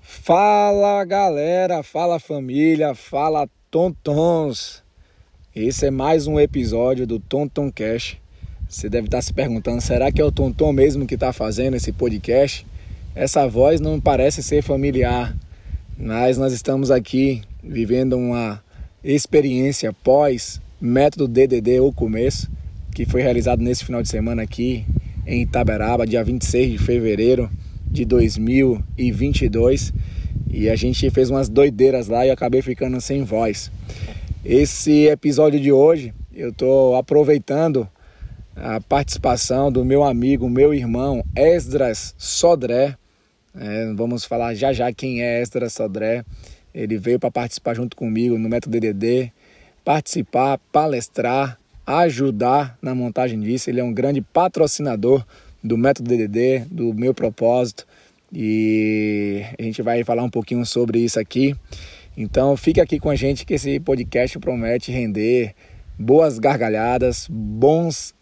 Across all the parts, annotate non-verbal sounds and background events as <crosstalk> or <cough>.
Fala galera, fala família, fala tontons. Esse é mais um episódio do Tonton Cash. Você deve estar se perguntando, será que é o Tonton mesmo que está fazendo esse podcast? Essa voz não parece ser familiar, mas nós estamos aqui vivendo uma experiência pós método DDD ou começo, que foi realizado nesse final de semana aqui em Itaberaba, dia 26 de fevereiro de 2022. E a gente fez umas doideiras lá e eu acabei ficando sem voz. Esse episódio de hoje eu estou aproveitando a participação do meu amigo, meu irmão Esdras Sodré. É, vamos falar já já quem é Esdras Sodré. Ele veio para participar junto comigo no Método DDD, participar, palestrar, ajudar na montagem disso. Ele é um grande patrocinador do Método DDD, do meu propósito. E a gente vai falar um pouquinho sobre isso aqui. Então fique aqui com a gente que esse podcast promete render boas gargalhadas, bons,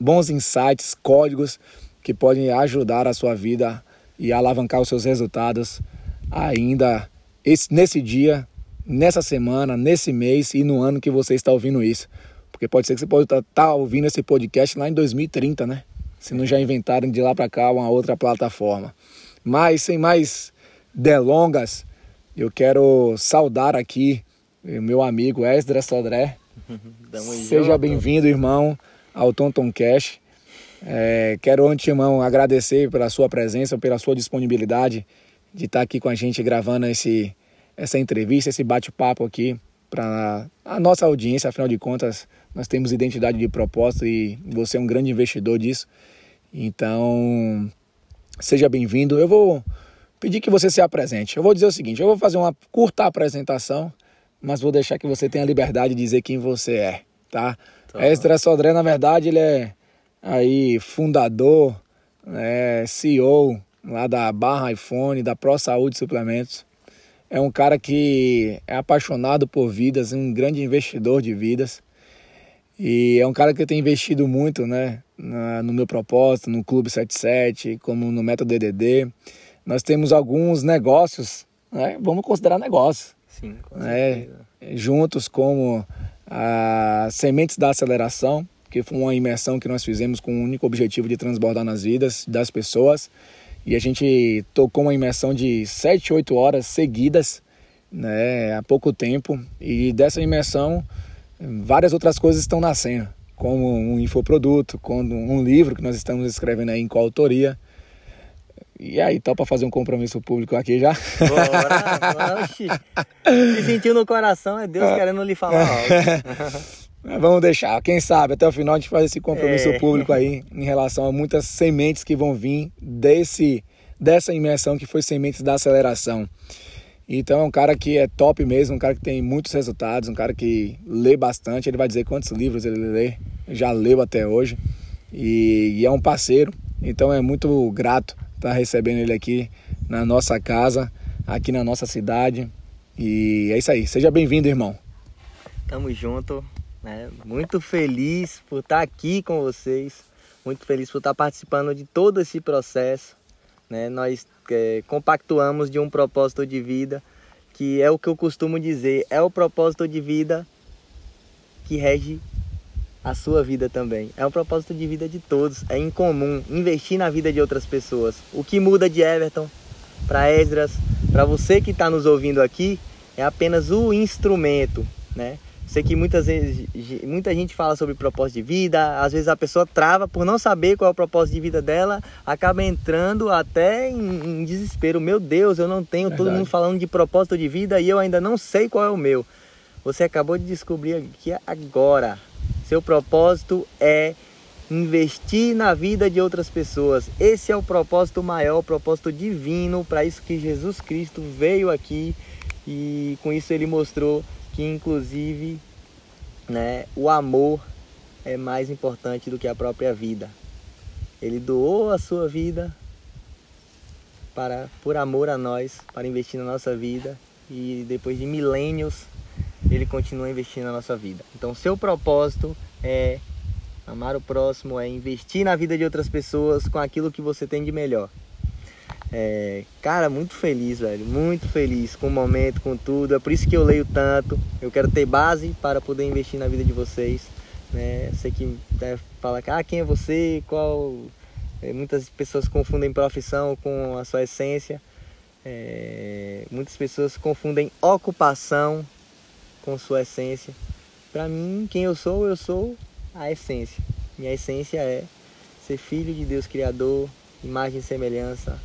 bons insights, códigos que podem ajudar a sua vida e alavancar os seus resultados ainda esse, nesse dia, nessa semana, nesse mês e no ano que você está ouvindo isso. Porque pode ser que você pode estar tá, tá ouvindo esse podcast lá em 2030, né? Se não já inventaram de lá para cá uma outra plataforma. Mas sem mais delongas, eu quero saudar aqui o meu amigo Esdras Sodré. <laughs> Seja bem-vindo, irmão, ao Tonton Cash. É, quero antemão agradecer pela sua presença, pela sua disponibilidade de estar aqui com a gente gravando esse, essa entrevista, esse bate-papo aqui para a nossa audiência. Afinal de contas, nós temos identidade de propósito e você é um grande investidor disso. Então, seja bem-vindo. Eu vou pedir que você se apresente. Eu vou dizer o seguinte: eu vou fazer uma curta apresentação, mas vou deixar que você tenha a liberdade de dizer quem você é, tá? tá. Extra Sodré, na verdade, ele é aí fundador, é, CEO lá da Barra iPhone, da Pro Saúde Suplementos. É um cara que é apaixonado por vidas, um grande investidor de vidas. E é um cara que tem investido muito, né, no meu propósito, no Clube 77, como no Método DDD nós temos alguns negócios, né? vamos considerar negócios. Sim, com né? Juntos como a Sementes da Aceleração, que foi uma imersão que nós fizemos com o único objetivo de transbordar nas vidas das pessoas. E a gente tocou uma imersão de 7, 8 horas seguidas, né, há pouco tempo. E dessa imersão, várias outras coisas estão nascendo, como um infoproduto, como um livro que nós estamos escrevendo aí em coautoria. E aí, para fazer um compromisso público aqui já? Bora, oxi. Se sentiu no coração, é Deus ah. <laughs> querendo lhe falar <laughs> Vamos deixar, quem sabe até o final a gente faz esse compromisso é. público aí em relação a muitas sementes que vão vir desse, dessa imersão que foi Sementes da Aceleração. Então é um cara que é top mesmo, um cara que tem muitos resultados, um cara que lê bastante. Ele vai dizer quantos livros ele lê, já leu até hoje. E, e é um parceiro, então é muito grato estar tá recebendo ele aqui na nossa casa, aqui na nossa cidade. E é isso aí. Seja bem-vindo, irmão. Tamo junto. Né? Muito feliz por estar aqui com vocês. Muito feliz por estar participando de todo esse processo. Né? Nós é, compactuamos de um propósito de vida que é o que eu costumo dizer, é o propósito de vida que rege a sua vida também. É um propósito de vida de todos, é incomum investir na vida de outras pessoas. O que muda de Everton para Esdras, para você que está nos ouvindo aqui, é apenas o instrumento, né? Sei que muitas vezes muita gente fala sobre propósito de vida, às vezes a pessoa trava por não saber qual é o propósito de vida dela, acaba entrando até em, em desespero. Meu Deus, eu não tenho Verdade. todo mundo falando de propósito de vida e eu ainda não sei qual é o meu. Você acabou de descobrir aqui agora. Seu propósito é investir na vida de outras pessoas. Esse é o propósito maior, o propósito divino, para isso que Jesus Cristo veio aqui e com isso ele mostrou que inclusive, né, o amor é mais importante do que a própria vida. Ele doou a sua vida para por amor a nós, para investir na nossa vida e depois de milênios ele continua investindo na nossa vida. Então, seu propósito é amar o próximo, é investir na vida de outras pessoas com aquilo que você tem de melhor. É, cara, muito feliz, velho, muito feliz com o momento, com tudo. É por isso que eu leio tanto. Eu quero ter base para poder investir na vida de vocês. Né? Sei que deve falar, ah, quem é você? Qual? É, muitas pessoas confundem profissão com a sua essência. É, muitas pessoas confundem ocupação com sua essência. Para mim, quem eu sou, eu sou a essência. Minha essência é ser filho de Deus Criador, imagem e semelhança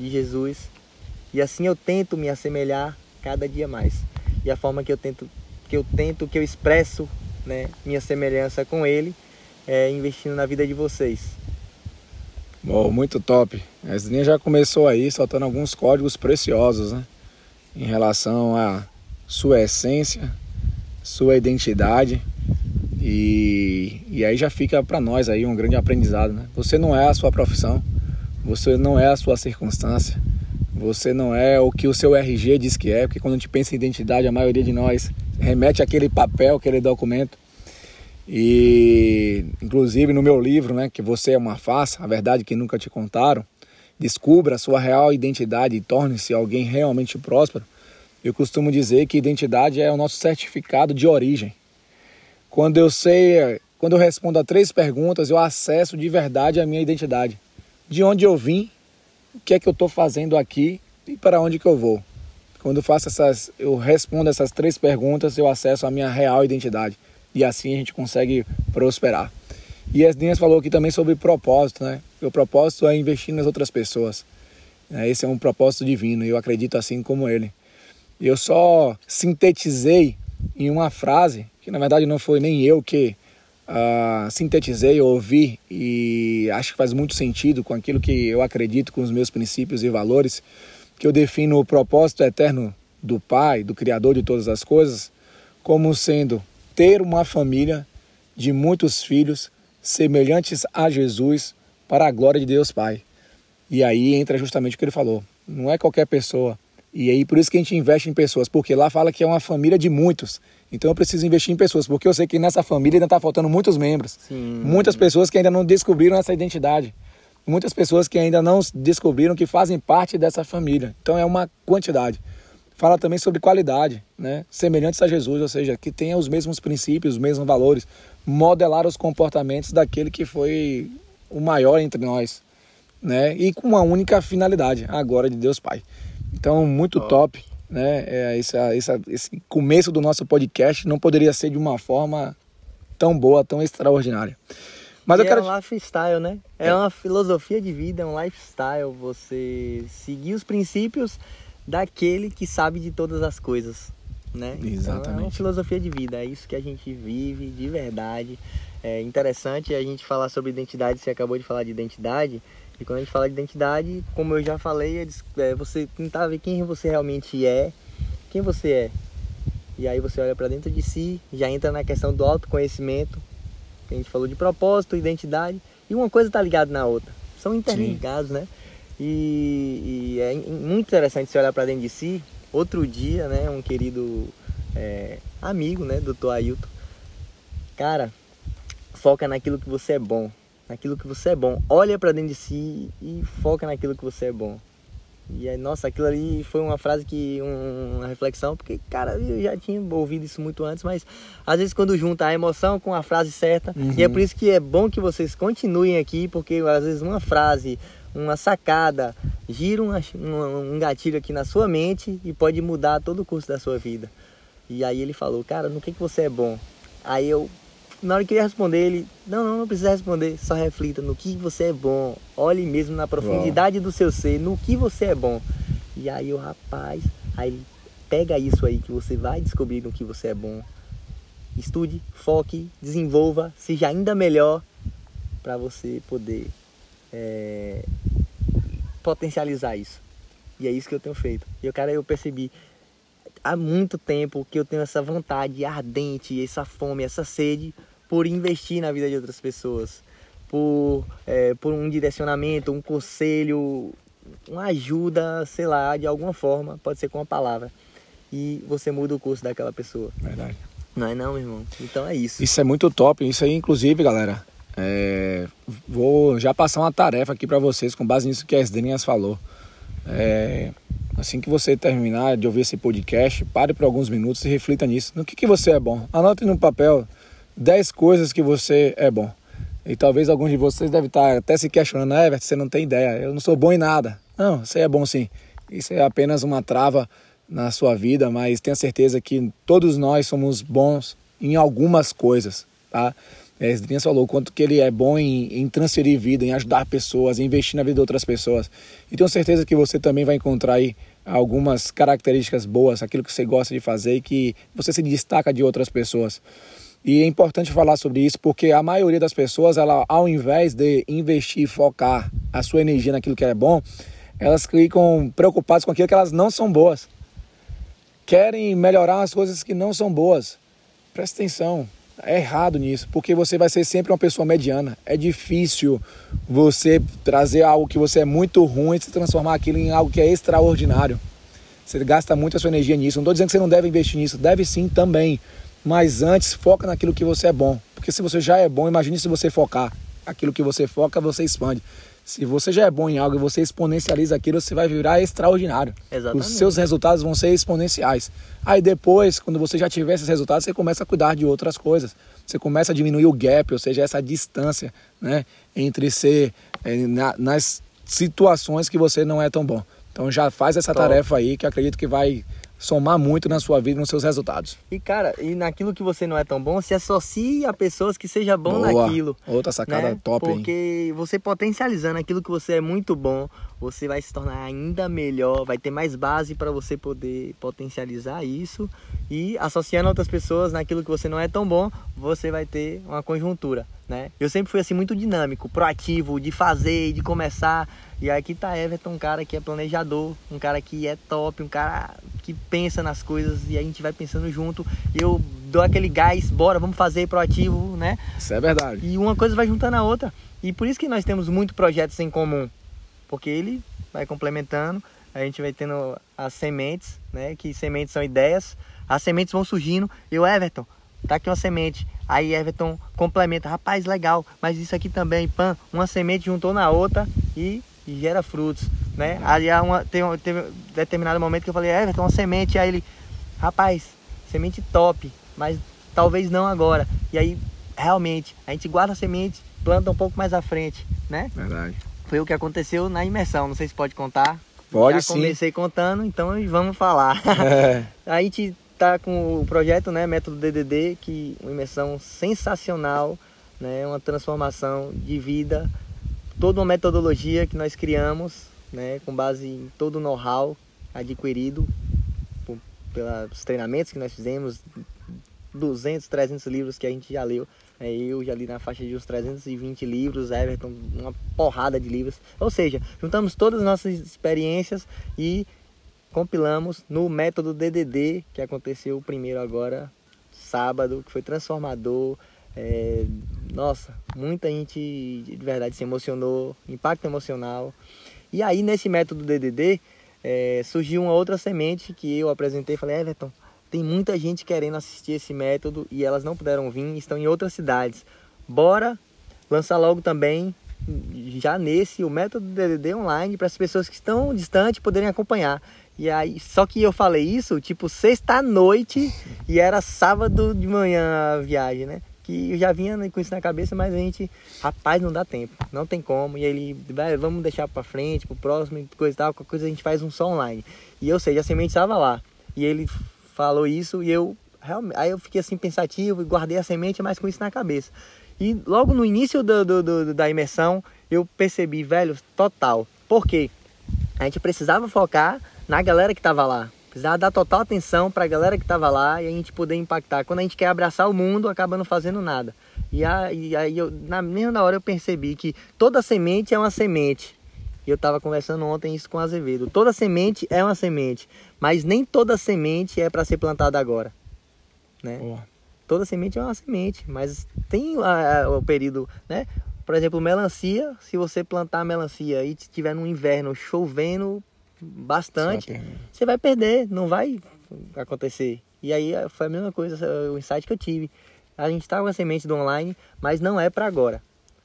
de Jesus. E assim eu tento me assemelhar cada dia mais. E a forma que eu tento, que eu tento, que eu expresso, né, minha semelhança com Ele, é investindo na vida de vocês. Bom, muito top. A Esdrinha já começou aí soltando alguns códigos preciosos, né? Em relação à sua essência, sua identidade. E, e aí já fica para nós aí um grande aprendizado, né? Você não é a sua profissão, você não é a sua circunstância, você não é o que o seu RG diz que é, porque quando a gente pensa em identidade, a maioria de nós remete àquele papel, aquele documento. E inclusive no meu livro, né, que você é uma farsa, a verdade que nunca te contaram, descubra a sua real identidade e torne-se alguém realmente próspero. Eu costumo dizer que identidade é o nosso certificado de origem. Quando eu sei, quando eu respondo a três perguntas, eu acesso de verdade a minha identidade. De onde eu vim, o que é que eu estou fazendo aqui e para onde que eu vou. Quando faço essas, eu respondo essas três perguntas, eu acesso a minha real identidade e assim a gente consegue prosperar. E as Dinhas falou aqui também sobre propósito, né? O propósito é investir nas outras pessoas. Né? Esse é um propósito divino e eu acredito assim como ele. Eu só sintetizei em uma frase que na verdade não foi nem eu que uh, sintetizei, ouvi e acho que faz muito sentido com aquilo que eu acredito, com os meus princípios e valores, que eu defino o propósito eterno do Pai, do Criador de todas as coisas, como sendo ter uma família de muitos filhos semelhantes a Jesus para a glória de Deus Pai. E aí entra justamente o que ele falou. Não é qualquer pessoa. E aí por isso que a gente investe em pessoas, porque lá fala que é uma família de muitos. Então eu preciso investir em pessoas, porque eu sei que nessa família ainda está faltando muitos membros. Sim. Muitas pessoas que ainda não descobriram essa identidade. Muitas pessoas que ainda não descobriram que fazem parte dessa família. Então é uma quantidade. Fala também sobre qualidade, né? Semelhantes a Jesus, ou seja, que tenha os mesmos princípios, os mesmos valores, modelar os comportamentos daquele que foi o maior entre nós, né? E com uma única finalidade, a glória de Deus Pai. Então, muito oh. top né? É, esse, esse, esse começo do nosso podcast não poderia ser de uma forma tão boa, tão extraordinária. Mas eu quero... é um lifestyle, né? É, é uma filosofia de vida, é um lifestyle. Você seguir os princípios daquele que sabe de todas as coisas, né? Exatamente. Então, é uma filosofia de vida, é isso que a gente vive de verdade. É interessante a gente falar sobre identidade, você acabou de falar de identidade. E quando a gente fala de identidade, como eu já falei, é, é você tentar ver quem você realmente é, quem você é. E aí você olha para dentro de si, já entra na questão do autoconhecimento, que a gente falou de propósito, identidade, e uma coisa está ligada na outra. São interligados, Sim. né? E, e, é muito interessante você olhar para dentro de si. Outro dia, né, um querido é, amigo, né, doutor Ailton, cara, foca naquilo que você é bom naquilo que você é bom. Olha para dentro de si e foca naquilo que você é bom. E aí, nossa, aquilo ali foi uma frase que, um, uma reflexão, porque, cara, eu já tinha ouvido isso muito antes, mas às vezes quando junta a emoção com a frase certa, uhum. e é por isso que é bom que vocês continuem aqui, porque às vezes uma frase, uma sacada, gira uma, um, um gatilho aqui na sua mente e pode mudar todo o curso da sua vida. E aí ele falou, cara, no que, que você é bom? Aí eu na hora que ele ia responder, ele, não, não, não precisa responder, só reflita no que você é bom. Olhe mesmo na profundidade do seu ser, no que você é bom. E aí o rapaz, aí pega isso aí que você vai descobrir no que você é bom. Estude, foque, desenvolva, seja ainda melhor para você poder é, potencializar isso. E é isso que eu tenho feito. E o cara eu percebi há muito tempo que eu tenho essa vontade ardente, essa fome, essa sede por investir na vida de outras pessoas, por, é, por um direcionamento, um conselho, uma ajuda, sei lá, de alguma forma, pode ser com uma palavra. e você muda o curso daquela pessoa. Verdade. Não é não, meu irmão? Então é isso. Isso é muito top. Isso aí, inclusive, galera, é, vou já passar uma tarefa aqui para vocês com base nisso que a Esdrinhas falou. É, assim que você terminar de ouvir esse podcast, pare por alguns minutos e reflita nisso. No que, que você é bom? Anote no papel 10 coisas que você é bom. E talvez alguns de vocês devem estar até se questionando, é, você não tem ideia, eu não sou bom em nada. Não, você é bom sim. Isso é apenas uma trava na sua vida, mas tenha certeza que todos nós somos bons em algumas coisas, tá? É, Esdrinhas falou quanto que ele é bom em, em, transferir vida, em ajudar pessoas, em investir na vida de outras pessoas. E tenho certeza que você também vai encontrar aí algumas características boas, aquilo que você gosta de fazer e que você se destaca de outras pessoas. E é importante falar sobre isso porque a maioria das pessoas, ela, ao invés de investir e focar a sua energia naquilo que é bom, elas ficam preocupadas com aquilo que elas não são boas. Querem melhorar as coisas que não são boas. Presta atenção, é errado nisso, porque você vai ser sempre uma pessoa mediana. É difícil você trazer algo que você é muito ruim e se transformar aquilo em algo que é extraordinário. Você gasta muito a sua energia nisso. Não estou dizendo que você não deve investir nisso, deve sim também. Mas antes, foca naquilo que você é bom. Porque se você já é bom, imagine se você focar. Aquilo que você foca, você expande. Se você já é bom em algo e você exponencializa aquilo, você vai virar extraordinário. Exatamente. Os seus resultados vão ser exponenciais. Aí depois, quando você já tiver esses resultados, você começa a cuidar de outras coisas. Você começa a diminuir o gap, ou seja, essa distância né, entre ser é, na, nas situações que você não é tão bom. Então já faz essa Top. tarefa aí que acredito que vai somar muito na sua vida nos seus resultados. E cara, e naquilo que você não é tão bom, se associe a pessoas que seja bom Boa. naquilo. Outra sacada né? top Porque hein? você potencializando aquilo que você é muito bom, você vai se tornar ainda melhor, vai ter mais base para você poder potencializar isso e associando outras pessoas naquilo que você não é tão bom, você vai ter uma conjuntura, né? Eu sempre fui assim muito dinâmico, proativo, de fazer, de começar. E aqui tá Everton, um cara que é planejador, um cara que é top, um cara que pensa nas coisas e a gente vai pensando junto. E eu dou aquele gás, bora, vamos fazer proativo, né? Isso é verdade. E uma coisa vai juntando a outra. E por isso que nós temos muitos projetos em comum, porque ele vai complementando, a gente vai tendo as sementes, né? Que sementes são ideias, as sementes vão surgindo. Eu, Everton, tá aqui uma semente. Aí Everton complementa, rapaz, legal, mas isso aqui também, pan, uma semente juntou na outra e e gera frutos, né? Ali há uma, tem, teve um determinado momento que eu falei, Everton, uma semente, aí ele, rapaz, semente top, mas talvez não agora. E aí, realmente, a gente guarda a semente, planta um pouco mais à frente, né? Verdade. Foi o que aconteceu na imersão, não sei se pode contar. Pode Já sim. comecei contando, então vamos falar. É. <laughs> a gente tá com o projeto, né, Método DDD, que uma imersão sensacional, né, uma transformação de vida toda uma metodologia que nós criamos, né, com base em todo o know-how adquirido por, pelos treinamentos que nós fizemos, 200, 300 livros que a gente já leu. É, eu já li na faixa de uns 320 livros, Everton, uma porrada de livros. Ou seja, juntamos todas as nossas experiências e compilamos no método DDD, que aconteceu primeiro agora, sábado, que foi transformador, é, nossa, muita gente de verdade se emocionou, impacto emocional. E aí nesse método DDD é, surgiu uma outra semente que eu apresentei, falei, Everton, tem muita gente querendo assistir esse método e elas não puderam vir, estão em outras cidades. Bora lançar logo também já nesse o método DDD online para as pessoas que estão distantes poderem acompanhar. E aí, só que eu falei isso, tipo, sexta noite e era sábado de manhã a viagem, né? que eu já vinha com isso na cabeça, mas a gente, rapaz, não dá tempo, não tem como. E ele, vamos deixar para frente, pro próximo, coisa e tal, qualquer coisa a gente faz um só online. E eu sei, a semente estava lá. E ele falou isso e eu, realmente, aí eu fiquei assim pensativo e guardei a semente, mas com isso na cabeça. E logo no início do, do, do, da imersão, eu percebi, velho, total. Por quê? A gente precisava focar na galera que estava lá. Precisava dar total atenção para a galera que estava lá e a gente poder impactar. Quando a gente quer abraçar o mundo, acaba não fazendo nada. E aí, aí eu, na mesma hora eu percebi que toda semente é uma semente. E eu estava conversando ontem isso com o Azevedo. Toda semente é uma semente, mas nem toda semente é para ser plantada agora. Né? Toda semente é uma semente, mas tem a, a, o período, né? Por exemplo, melancia, se você plantar melancia e estiver no inverno chovendo, bastante, você vai perder, não vai acontecer. E aí foi a mesma coisa, o insight que eu tive. A gente tá com a semente do online, mas não é para agora.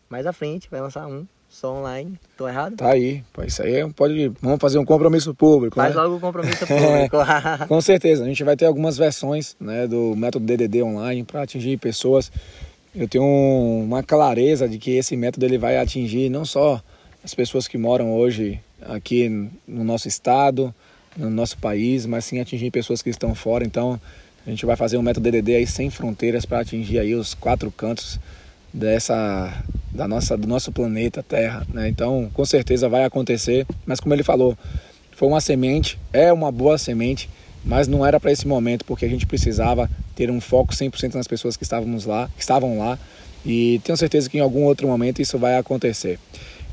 Mais à frente vai lançar um só online. Tô errado? Tá aí. Pô, isso aí é pode. Vamos fazer um compromisso público. Faz né? logo o compromisso <laughs> público. <laughs> Com certeza. A gente vai ter algumas versões né, do método DDD online para atingir pessoas. Eu tenho uma clareza de que esse método ele vai atingir não só as pessoas que moram hoje aqui no nosso estado, no nosso país, mas sim atingir pessoas que estão fora. Então, a gente vai fazer um método DDD aí sem fronteiras para atingir aí os quatro cantos dessa da nossa do nosso planeta Terra, né? Então, com certeza vai acontecer, mas como ele falou, foi uma semente, é uma boa semente, mas não era para esse momento, porque a gente precisava ter um foco 100% nas pessoas que estávamos lá, que estavam lá, e tenho certeza que em algum outro momento isso vai acontecer.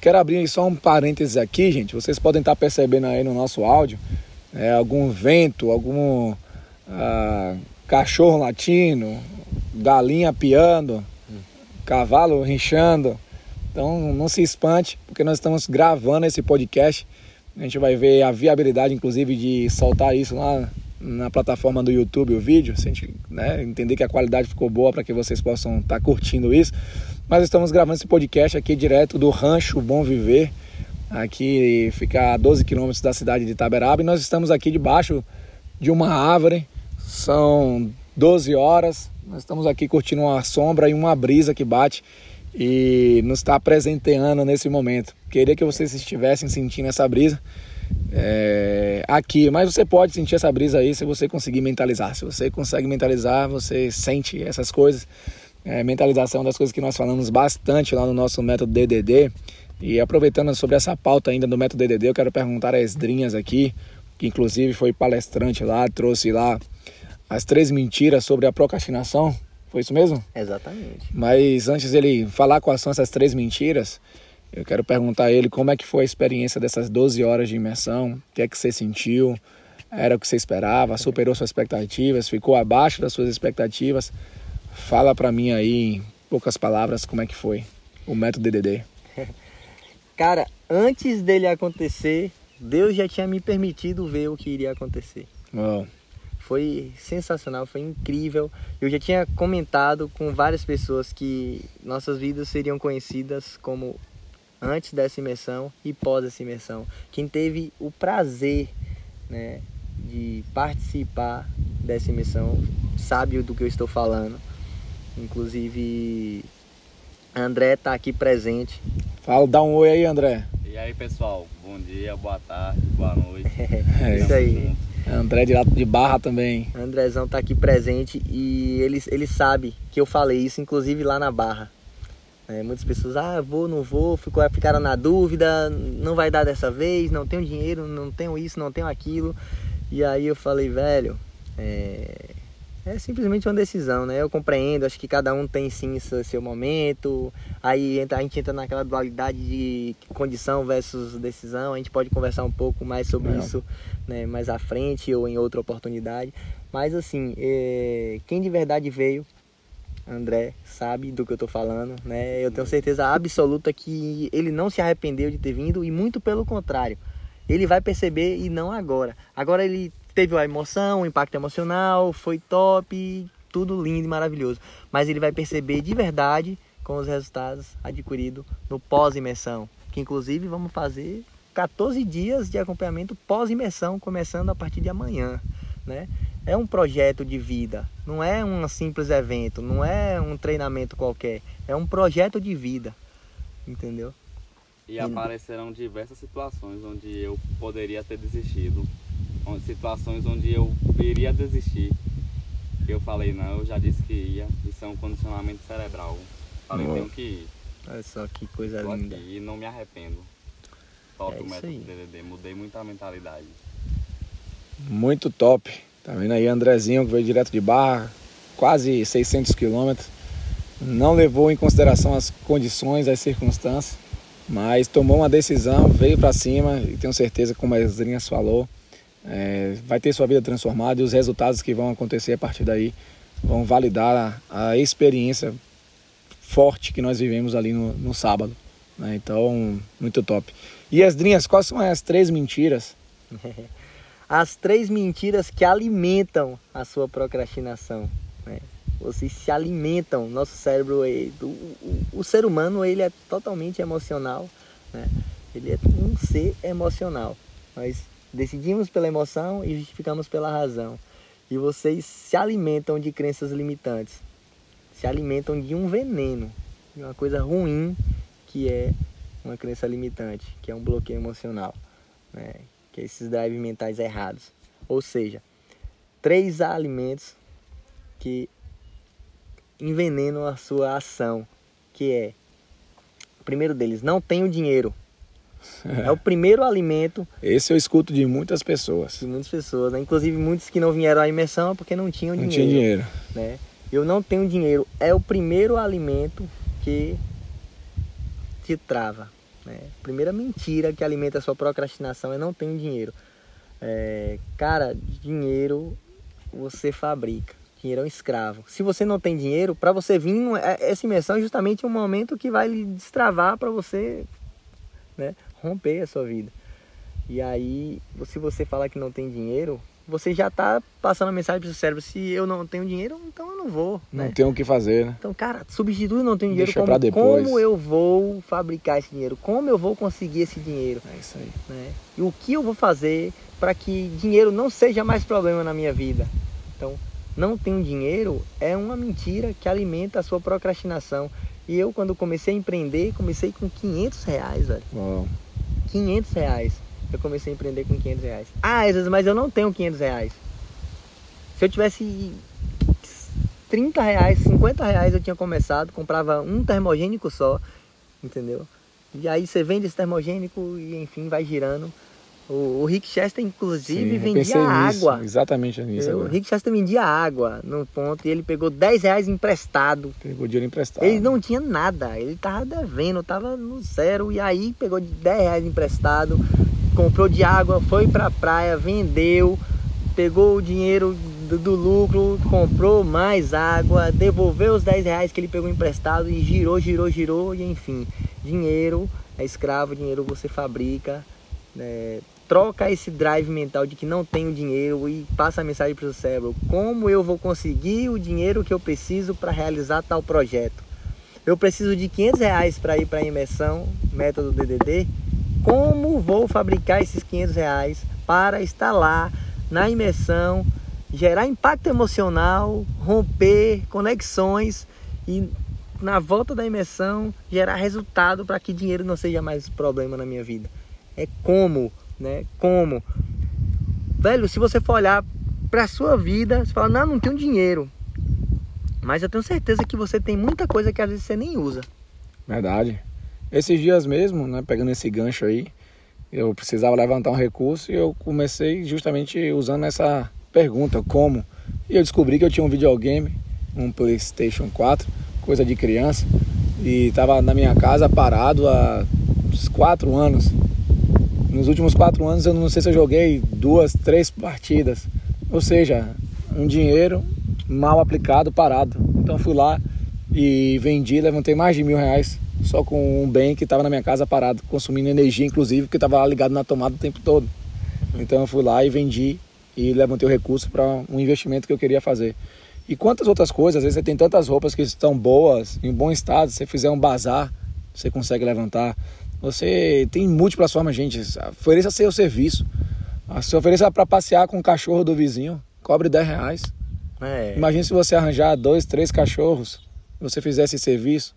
Quero abrir só um parênteses aqui, gente. Vocês podem estar percebendo aí no nosso áudio é, algum vento, algum ah, cachorro latino, galinha piando, cavalo rinchando. Então não se espante, porque nós estamos gravando esse podcast. A gente vai ver a viabilidade, inclusive, de soltar isso lá na plataforma do YouTube, o vídeo, se a gente né, entender que a qualidade ficou boa para que vocês possam estar curtindo isso. Mas estamos gravando esse podcast aqui direto do Rancho Bom Viver, aqui fica a 12 quilômetros da cidade de Itaberaba, e nós estamos aqui debaixo de uma árvore, são 12 horas, nós estamos aqui curtindo uma sombra e uma brisa que bate e nos está presenteando nesse momento. Queria que vocês estivessem sentindo essa brisa é, aqui, mas você pode sentir essa brisa aí se você conseguir mentalizar. Se você consegue mentalizar, você sente essas coisas. É, mentalização é uma das coisas que nós falamos bastante lá no nosso método DDD. E aproveitando sobre essa pauta ainda do método DDD, eu quero perguntar a Esdrinhas aqui, que inclusive foi palestrante lá, trouxe lá as três mentiras sobre a procrastinação. Foi isso mesmo? Exatamente. Mas antes dele falar quais são essas três mentiras, eu quero perguntar a ele como é que foi a experiência dessas 12 horas de imersão, o que é que você sentiu, era o que você esperava, superou suas expectativas, ficou abaixo das suas expectativas. Fala para mim aí, em poucas palavras, como é que foi o método DDD. <laughs> Cara, antes dele acontecer, Deus já tinha me permitido ver o que iria acontecer. Uau. Foi sensacional, foi incrível. Eu já tinha comentado com várias pessoas que nossas vidas seriam conhecidas como antes dessa imersão e pós essa imersão. Quem teve o prazer né, de participar dessa imersão sabe do que eu estou falando. Inclusive, André está aqui presente. Fala, dá um oi aí, André. E aí, pessoal, bom dia, boa tarde, boa noite. <laughs> É isso aí. André de, lá de Barra também. Andrezão tá aqui presente e ele, ele sabe que eu falei isso, inclusive lá na Barra. É, muitas pessoas, ah, vou, não vou, ficou, ficaram na dúvida, não vai dar dessa vez, não tenho dinheiro, não tenho isso, não tenho aquilo. E aí eu falei, velho, é, é simplesmente uma decisão, né? Eu compreendo, acho que cada um tem sim seu, momento. Aí entra, a gente entra naquela dualidade de condição versus decisão. A gente pode conversar um pouco mais sobre isso né, mais à frente ou em outra oportunidade. Mas assim, é, quem de verdade veio, André, sabe do que eu tô falando, né? Eu tenho certeza absoluta que ele não se arrependeu de ter vindo e muito pelo contrário. Ele vai perceber e não agora. Agora ele teve a emoção, o impacto emocional, foi top, tudo lindo e maravilhoso. Mas ele vai perceber de verdade com os resultados adquiridos no pós-imersão, que inclusive vamos fazer 14 dias de acompanhamento pós-imersão, começando a partir de amanhã, né? É um projeto de vida, não é um simples evento, não é um treinamento qualquer, é um projeto de vida, entendeu? E aparecerão diversas situações onde eu poderia ter desistido, situações onde eu iria desistir. Eu falei, não, eu já disse que ia, isso é um condicionamento cerebral. Falei, tenho que ir. Olha só que coisa Tô linda. e não me arrependo. Top É o método. DDD, mudei muito a mentalidade. Muito top. Tá vendo aí Andrezinho que veio direto de Barra, quase 600 quilômetros. Não levou em consideração as condições, as circunstâncias, mas tomou uma decisão, veio para cima e tenho certeza, como a Esdrinhas falou, é, vai ter sua vida transformada e os resultados que vão acontecer a partir daí vão validar a, a experiência forte que nós vivemos ali no, no sábado. né? Então, muito top. E Esdrinhas, quais são as três mentiras <laughs> as três mentiras que alimentam a sua procrastinação. Né? Vocês se alimentam, nosso cérebro, o, o, o, ser humano ele é totalmente emocional, né? ele é um ser emocional. Nós decidimos pela emoção e justificamos pela razão. E vocês se alimentam de crenças limitantes, se alimentam de um veneno, de uma coisa ruim que é uma crença limitante, que é um bloqueio emocional, né? que é esses drives mentais errados. Ou seja, três alimentos que envenenam a sua ação, que é o primeiro deles, não tenho dinheiro. É o primeiro alimento. Esse eu escuto de muitas pessoas. De muitas pessoas, né? Inclusive muitos que não vieram à imersão porque não tinham não dinheiro. Não tinha dinheiro. Né? Eu não tenho dinheiro. É o primeiro alimento que te trava. Né? Primeira mentira que alimenta a sua procrastinação é não tenho dinheiro. É, cara, dinheiro você fabrica. Dinheiro é um escravo. Se você não tem dinheiro, para você vir, é, essa imersão é justamente um momento que vai destravar para você né, romper a sua vida. E aí, se você falar que não tem dinheiro, você já está passando a mensagem para o seu cérebro: se eu não tenho dinheiro, então eu não vou. Não né? tenho o que fazer, né? Então, cara, substitui não tenho dinheiro. Deixa como, depois. como eu vou fabricar esse dinheiro? Como eu vou conseguir esse dinheiro? É isso aí. Né? E o que eu vou fazer para que dinheiro não seja mais problema na minha vida? Então, não tenho dinheiro é uma mentira que alimenta a sua procrastinação. E eu, quando comecei a empreender, comecei com 500 reais, velho. Uau. 500 reais eu comecei a empreender com 500 reais. Ah, às mas eu não tenho 500 reais. Se eu tivesse 30 reais, 50 reais eu tinha começado, comprava um termogênico só, entendeu? E aí você vende esse termogênico e enfim vai girando. O, o Rick Chester, inclusive, Sim, vendia água. Exatamente nisso. O Rick Chester vendia água no ponto e ele pegou 10 reais emprestado. Pegou dinheiro emprestado. Ele não tinha nada, ele tava devendo, tava no zero. E aí pegou 10 reais emprestado, comprou de água, foi pra praia, vendeu, pegou o dinheiro do, do, lucro, comprou mais água, devolveu os 10 reais que ele pegou emprestado e girou, girou, girou, e enfim, dinheiro é escravo, dinheiro você fabrica, né? Troca esse drive mental de que não tenho dinheiro e passa a mensagem para o cérebro: como eu vou conseguir o dinheiro que eu preciso para realizar tal projeto? Eu preciso de 500 reais para ir para a imersão, método DDD. Como vou fabricar esses 500 reais para estar lá na imersão, gerar impacto emocional, romper conexões e na volta da imersão gerar resultado para que dinheiro não seja mais problema na minha vida? É como, né? Como? Velho, se você for olhar para sua vida, você fala: "Não, não tenho dinheiro". Mas eu tenho certeza que você tem muita coisa que às vezes você nem usa. Verdade. Esses dias mesmo, né, pegando esse gancho aí, eu precisava levantar um recurso e eu comecei justamente usando essa pergunta, como? E eu descobri que eu tinha um videogame, um PlayStation 4, coisa de criança, e estava na minha casa parado há uns 4 anos. Nos últimos 4 anos eu não sei se eu joguei duas, três partidas. Ou seja, um dinheiro mal aplicado, parado. Então fui lá e vendi, levantei mais de mil reais só com um bem que estava na minha casa parado, consumindo energia, inclusive, porque estava ligado na tomada o tempo todo. Então eu fui lá e vendi e levantei o recurso para um investimento que eu queria fazer. E quantas outras coisas, às vezes você tem tantas roupas que estão boas, em bom estado, se você fizer um bazar, você consegue levantar. Você tem múltiplas formas, gente. Ofereça seu serviço. Se ofereça para passear com o cachorro do vizinho, cobre 10 reais. É. Imagine se você arranjar dois, três cachorros, você fizer esse serviço.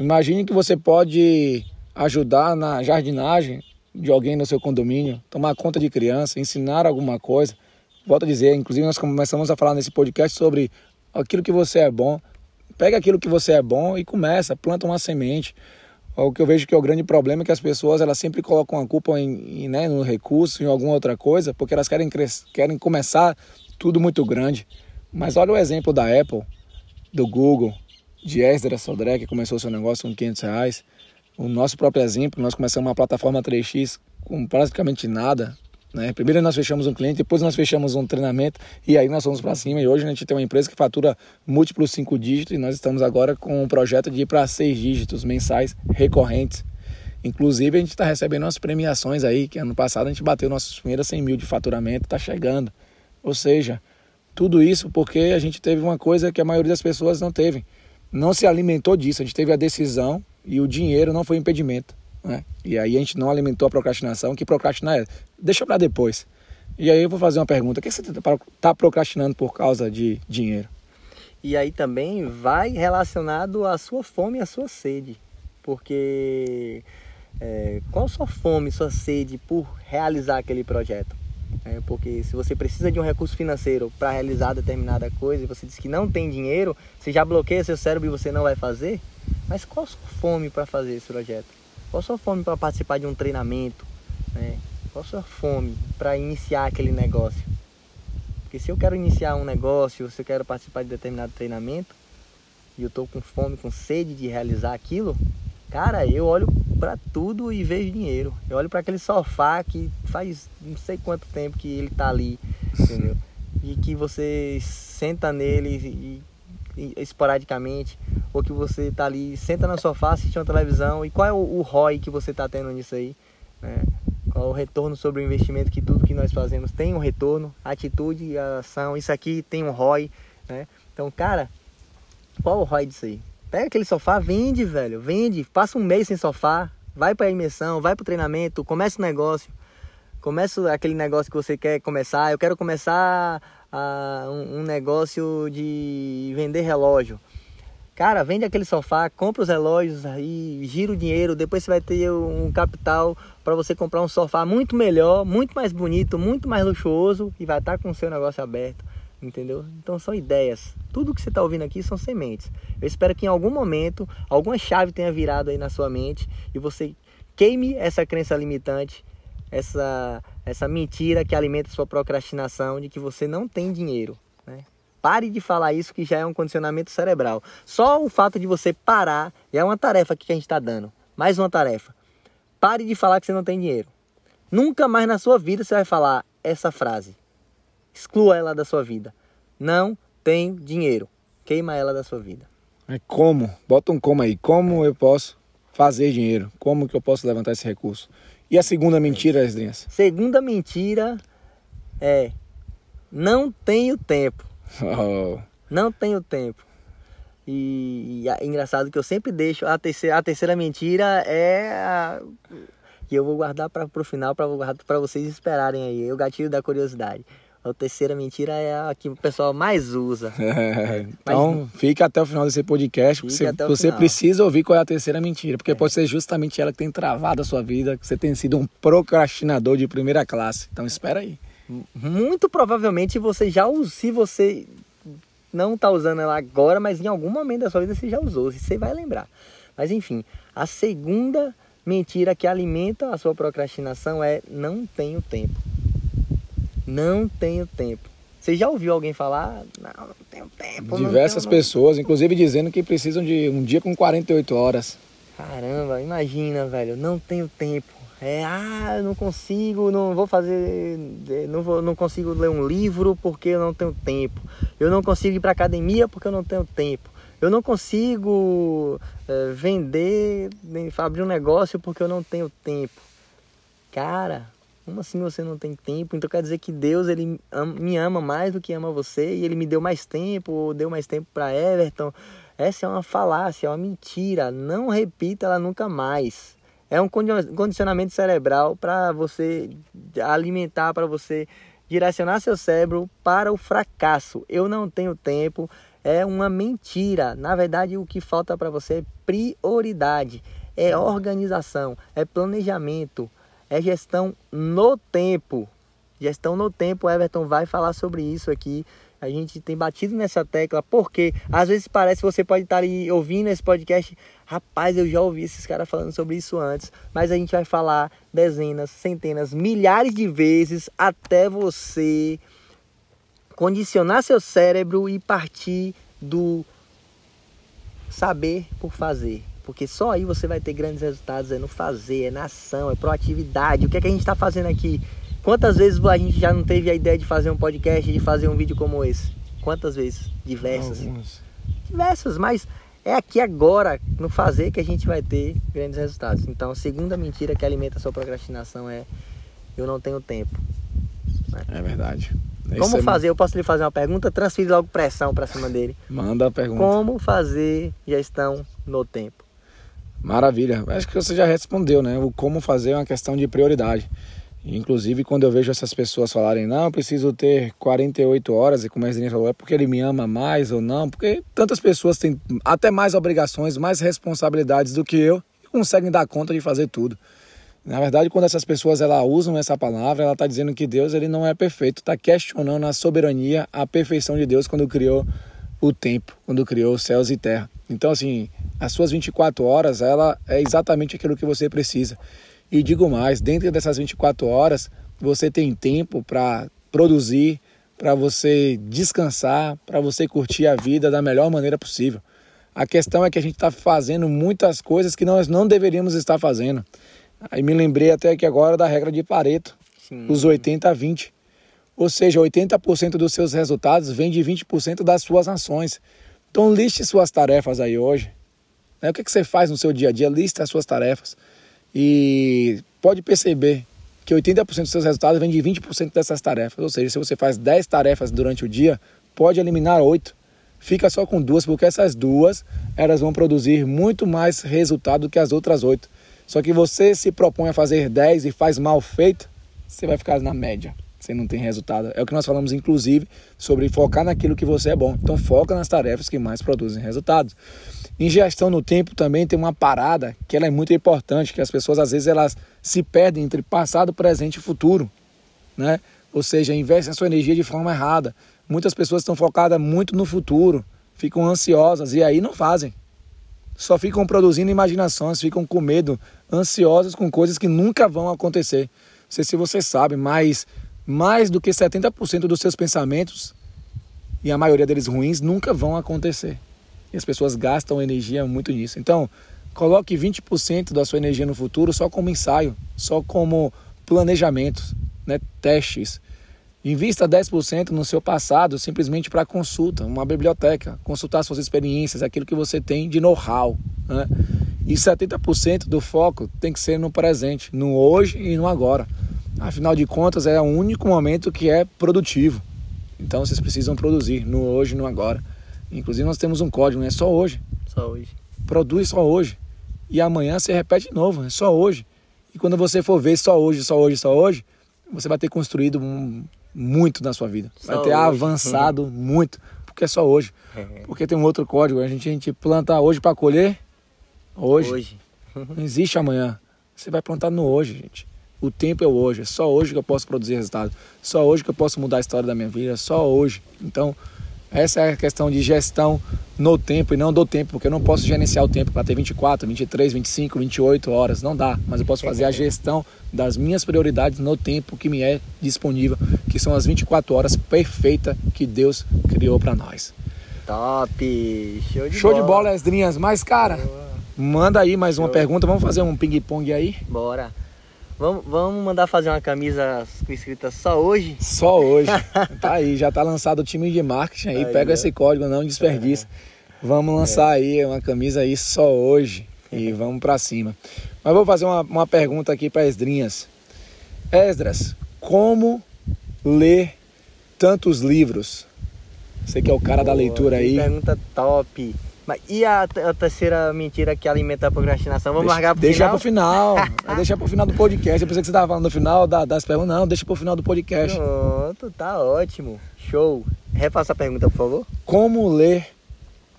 Imagine que você pode ajudar na jardinagem de alguém no seu condomínio, tomar conta de criança, ensinar alguma coisa. Volto a dizer, inclusive nós começamos a falar nesse podcast sobre aquilo que você é bom. Pega aquilo que você é bom e começa, planta uma semente. O que eu vejo que é o grande problema é que as pessoas elas sempre colocam a culpa em, em né, no recurso, em alguma outra coisa, porque elas querem, querem começar tudo muito grande. Mas olha o exemplo da Apple, do Google, de Esdras Sodré, que começou seu negócio com 500 reais. O nosso próprio exemplo, nós começamos uma plataforma 3x com praticamente nada. Né? Primeiro nós fechamos um cliente, depois nós fechamos um treinamento e aí nós fomos para cima. E hoje a gente tem uma empresa que fatura múltiplos cinco dígitos e nós estamos agora com um projeto de ir para seis dígitos mensais recorrentes. Inclusive, a gente está recebendo umas premiações aí, que ano passado a gente bateu nossos primeiros 100 mil de faturamento, está chegando. Ou seja, tudo isso porque a gente teve uma coisa que a maioria das pessoas não teve. Não se alimentou disso, a gente teve a decisão e o dinheiro não foi impedimento. Né? E aí a gente não alimentou a procrastinação, que procrastinar é, deixa para depois. E aí eu vou fazer uma pergunta, o que você está procrastinando por causa de dinheiro? E aí também vai relacionado à sua fome e à sua sede. Porque é, qual sua fome, sua sede por realizar aquele projeto? É, porque se você precisa de um recurso financeiro para realizar determinada coisa e você diz que não tem dinheiro, você já bloqueia seu cérebro e você não vai fazer. Mas qual sua fome para fazer esse projeto? Qual a sua fome para participar de um treinamento? Né? Qual a sua fome para iniciar aquele negócio? Porque se eu quero iniciar um negócio, se eu quero participar de determinado treinamento, e eu estou com fome, com sede de realizar aquilo, cara, eu olho para tudo e vejo dinheiro. Eu olho para aquele sofá que faz não sei quanto tempo que ele tá ali, entendeu? E que você senta nele e, e, esporadicamente, ou que você tá ali, senta no sofá, assiste uma televisão, e qual é o, o ROI que você tá tendo nisso aí, né? Qual é o retorno sobre o investimento que tudo que nós fazemos tem um retorno, atitude, ação, isso aqui tem um ROI, né? Então, cara, qual é o ROI disso aí? Pega aquele sofá, vende, velho. Vende. Passa um mês sem sofá. Vai pra imersão, vai pro treinamento, começa o negócio. Começa aquele negócio que você quer começar. Eu quero começar uh, um, um negócio de vender relógio. Cara, vende aquele sofá, compra os relógios aí, gira o dinheiro, depois você vai ter um capital para você comprar um sofá muito melhor, muito mais bonito, muito mais luxuoso e vai estar com o seu negócio aberto entendeu? Então são ideias. Tudo que você está ouvindo aqui são sementes. Eu espero que em algum momento alguma chave tenha virado aí na sua mente e você queime essa crença limitante, essa essa mentira que alimenta sua procrastinação de que você não tem dinheiro, né? Pare de falar isso que já é um condicionamento cerebral. Só o fato de você parar já é uma tarefa que a gente está dando. Mais uma tarefa. Pare de falar que você não tem dinheiro. Nunca mais na sua vida você vai falar essa frase. Exclua ela da sua vida. Não tenho dinheiro. Queima ela da sua vida. É como? Bota um como aí. Como eu posso fazer dinheiro? Como que eu posso levantar esse recurso? E a segunda mentira, Esdrinhas? Segunda mentira é não tenho tempo. Oh. Não tenho tempo. E, e é engraçado que eu sempre deixo a terceira, a terceira mentira é a, e eu vou guardar para o final para vocês esperarem aí, o gatilho da curiosidade. A terceira mentira é a que o pessoal mais usa. <laughs> É, então, Mas, fica até o final desse podcast, porque você, você precisa ouvir qual é a terceira mentira, porque é. pode ser justamente ela que tem travado a sua vida, que você tem sido um procrastinador de primeira classe. Então, espera aí. Muito provavelmente você já usou, se você não está usando ela agora, mas em algum momento da sua vida você já usou, você vai lembrar. Mas enfim, a segunda mentira que alimenta a sua procrastinação é não tenho tempo. Não tenho tempo. Você já ouviu alguém falar? Não, não tenho tempo. Diversas tenho, pessoas, inclusive dizendo que precisam de um dia com 48 horas. Caramba, imagina, velho. Não tenho tempo. É, ah, eu não consigo, não vou fazer, não, vou, não consigo ler um livro porque eu não tenho tempo. Eu não consigo ir para academia porque eu não tenho tempo. Eu não consigo é, vender, abrir um negócio porque eu não tenho tempo. Cara, como assim você não tem tempo? Então quer dizer que Deus ele me ama mais do que ama você e ele me deu mais tempo ou deu mais tempo para Everton. Essa é uma falácia, é uma mentira. Não repita ela nunca mais. É um condicionamento cerebral para você alimentar, para você direcionar seu cérebro para o fracasso. Eu não tenho tempo. É uma mentira. Na verdade, o que falta para você é prioridade, é organização, é planejamento é gestão no tempo. Gestão no tempo, Everton vai falar sobre isso aqui. A gente tem batido nessa tecla, porque às vezes parece que você pode estar aí ouvindo esse podcast. Rapaz, eu já ouvi esses caras falando sobre isso antes, mas a gente vai falar dezenas, centenas, milhares de vezes até você condicionar seu cérebro e partir do saber por fazer. Porque só aí você vai ter grandes resultados, é no fazer, é na ação, é proatividade. O que é que a gente está fazendo aqui? Quantas vezes a gente já não teve a ideia de fazer um podcast, de fazer um vídeo como esse? Quantas vezes? Diversas. Algumas. Diversas, mas É aqui agora, no fazer, que a gente vai ter grandes resultados. Então, a segunda mentira que alimenta a sua procrastinação é eu não tenho tempo. É verdade. Esse Como é- fazer? Eu posso lhe fazer uma pergunta? Transfere logo pressão para cima dele. Manda a pergunta. Como fazer gestão no tempo? Maravilha. Acho que você já respondeu, né? O como fazer é uma questão de prioridade. Inclusive, quando eu vejo essas pessoas falarem, não, eu preciso ter 48 horas, e como a Esdrinha falou, é porque ele me ama mais ou não, porque tantas pessoas têm até mais obrigações, mais responsabilidades do que eu e conseguem dar conta de fazer tudo. Na verdade, quando essas pessoas ela usam essa palavra, ela está dizendo que Deus ele não é perfeito, está questionando a soberania, a perfeição de Deus quando criou o tempo, quando criou céus e terra. Então, assim, as suas 24 horas, ela é exatamente aquilo que você precisa. E digo mais, dentro dessas 24 horas, você tem tempo para produzir, para você descansar, para você curtir a vida da melhor maneira possível. A questão é que a gente está fazendo muitas coisas que nós não deveríamos estar fazendo. Aí me lembrei até aqui agora da regra de Pareto, Sim. os 80 a 20. Ou seja, 80% dos seus resultados vem de 20% das suas ações. Então liste suas tarefas aí hoje. Né? O que, que você faz no seu dia a dia? Liste as suas tarefas. E pode perceber que 80% dos seus resultados vem de 20% dessas tarefas. Ou seja, se você faz 10 tarefas durante o dia, pode eliminar 8. Fica só com duas, porque essas duas elas vão produzir muito mais resultado do que as outras 8. Só que você se propõe a fazer 10 e faz mal feito, você vai ficar na média. Você não tem resultado. É o que nós falamos, inclusive, sobre focar naquilo que você é bom. Então, foca nas tarefas que mais produzem resultados. Em gestão no tempo também tem uma parada que ela é muito importante, que as pessoas às vezes elas se perdem entre passado, presente e futuro, né? Ou seja, investem a sua energia de forma errada. Muitas pessoas estão focadas muito no futuro, ficam ansiosas e aí não fazem. Só ficam produzindo imaginações, ficam com medo, ansiosas com coisas que nunca vão acontecer. Não sei se você sabe, mas mais do que 70% dos seus pensamentos, e a maioria deles ruins, nunca vão acontecer. E as pessoas gastam energia muito nisso. Então, coloque 20% da sua energia no futuro só como ensaio, só como planejamentos, né? testes. Invista 10% no seu passado simplesmente para consulta, uma biblioteca, consultar suas experiências, aquilo que você tem de know-how. Né? E 70% do foco tem que ser no presente, no hoje e no agora. Afinal de contas, é o único momento que é produtivo. Então vocês precisam produzir no hoje e no agora. Inclusive nós temos um código, é só hoje. Só hoje. Produz só hoje. E amanhã você repete de novo, é só hoje. E quando você for ver só hoje, só hoje, só hoje, você vai ter construído muito na sua vida. Vai Só ter hoje. avançado muito, porque é só hoje. <laughs> Porque tem um outro código, a gente, a gente planta hoje para colher hoje. Hoje. Não existe amanhã. Você vai plantar no hoje, gente. O tempo é o hoje. É só hoje que eu posso produzir resultado. Só hoje que eu posso mudar a história da minha vida. Só hoje. Então, essa é a questão de gestão no tempo e não do tempo, porque eu não posso gerenciar o tempo para ter 24, 23, 25, 28 horas. Não dá. Mas eu posso fazer a gestão das minhas prioridades no tempo que me é disponível, que são as 24 horas perfeitas que Deus criou para nós. Top! Show de Show bola. de bola, Esdrinhas. Mas, cara, manda aí mais uma Show. pergunta. Vamos fazer um ping-pong aí? Bora. Vamos, vamos mandar fazer uma camisa com escrita só hoje? Só hoje. <laughs> tá aí, já tá lançado o time de marketing aí. Aí, Pega ó. esse código, não desperdiça. Vamos lançar aí uma camisa aí só hoje. E <laughs> vamos pra cima. Mas vou fazer uma, uma pergunta aqui para Esdrinhas. Esdras, como ler tantos livros? Você que é o cara da Boa, leitura que aí. Pergunta top. Mas e a, a terceira mentira que alimenta a procrastinação? Vamos Deixa- largar pro deixa final? pro final. <laughs> Vai deixar pro final do podcast. Eu pensei que você tava falando no final da- das perguntas. Não, deixa pro final do podcast. Pronto, tá ótimo. Show. Repassa a pergunta, por favor. Como ler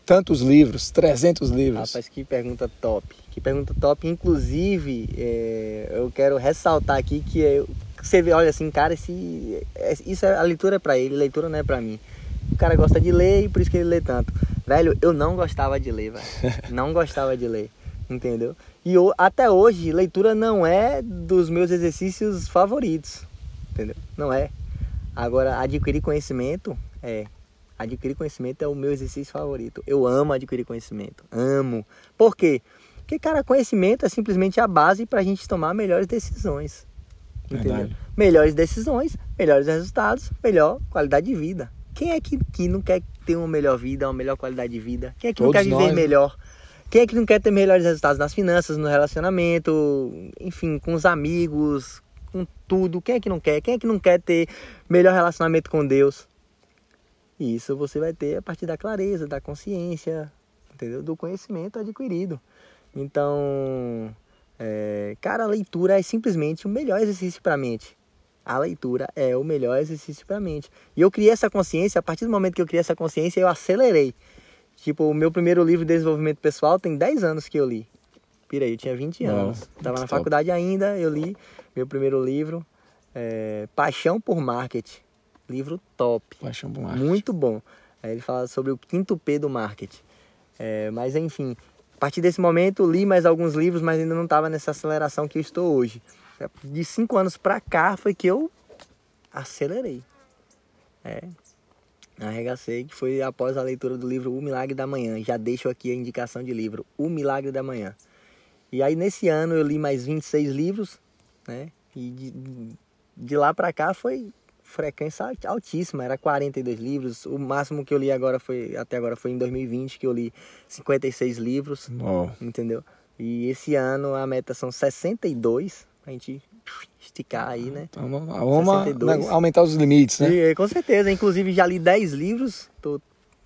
tantos livros? 300 livros. Rapaz, que pergunta top. Que pergunta top. Inclusive, é, eu quero ressaltar aqui que eu- você vê, olha assim, cara, esse, é- isso é, a leitura é pra ele, leitura não é pra mim. O cara gosta de ler e por isso que ele lê tanto. Velho, eu não gostava de ler, velho. <laughs> Não gostava de ler, entendeu? E eu- até hoje, leitura não é dos meus exercícios favoritos, entendeu? Não é. Agora, adquirir conhecimento é. Adquirir conhecimento é o meu exercício favorito. Eu amo adquirir conhecimento. Amo. Por quê? Porque, cara, conhecimento é simplesmente a base pra gente tomar melhores decisões. Entendeu? Melhores decisões, melhores resultados, melhor qualidade de vida. Quem é que, que não quer ter uma melhor vida, uma melhor qualidade de vida? Quem é que não Todos quer viver nós. melhor? Quem é que não quer ter melhores resultados nas finanças, no relacionamento, enfim, com os amigos, com tudo? Quem é que não quer? Quem é que não quer ter melhor relacionamento com Deus? E isso você vai ter a partir da clareza, da consciência, entendeu? Do conhecimento adquirido. Então, é, cara, a leitura é simplesmente o melhor exercício para a mente. A leitura é o melhor exercício para a mente. E eu criei essa consciência, a partir do momento que eu criei essa consciência, eu acelerei. Tipo, o meu primeiro livro de desenvolvimento pessoal tem 10 anos que eu li. Pira eu tinha 20 Uau, anos. Tava na top. faculdade ainda, eu li meu primeiro livro, é, Paixão por Marketing. Livro top. Paixão por marketing. Muito bom. Aí ele fala sobre o quinto P do marketing. É, mas enfim, a partir desse momento li mais alguns livros, mas ainda não estava nessa aceleração que eu estou hoje. De cinco anos pra cá foi que eu acelerei. É, arregacei, que foi após a leitura do livro O Milagre da Manhã. Já deixo aqui a indicação de livro, O Milagre da Manhã. E aí nesse ano eu li mais 26 livros, né? E de, de lá pra cá foi frequência alt- altíssima, era 42 livros. O máximo que eu li agora foi até agora foi em 2020 que eu li 56 livros, Ó, entendeu? E esse ano a meta são 62, pra gente esticar aí, né? então vamos, vamos 62. né, aumentar os limites, né? E, com certeza, inclusive já li 10 livros, tô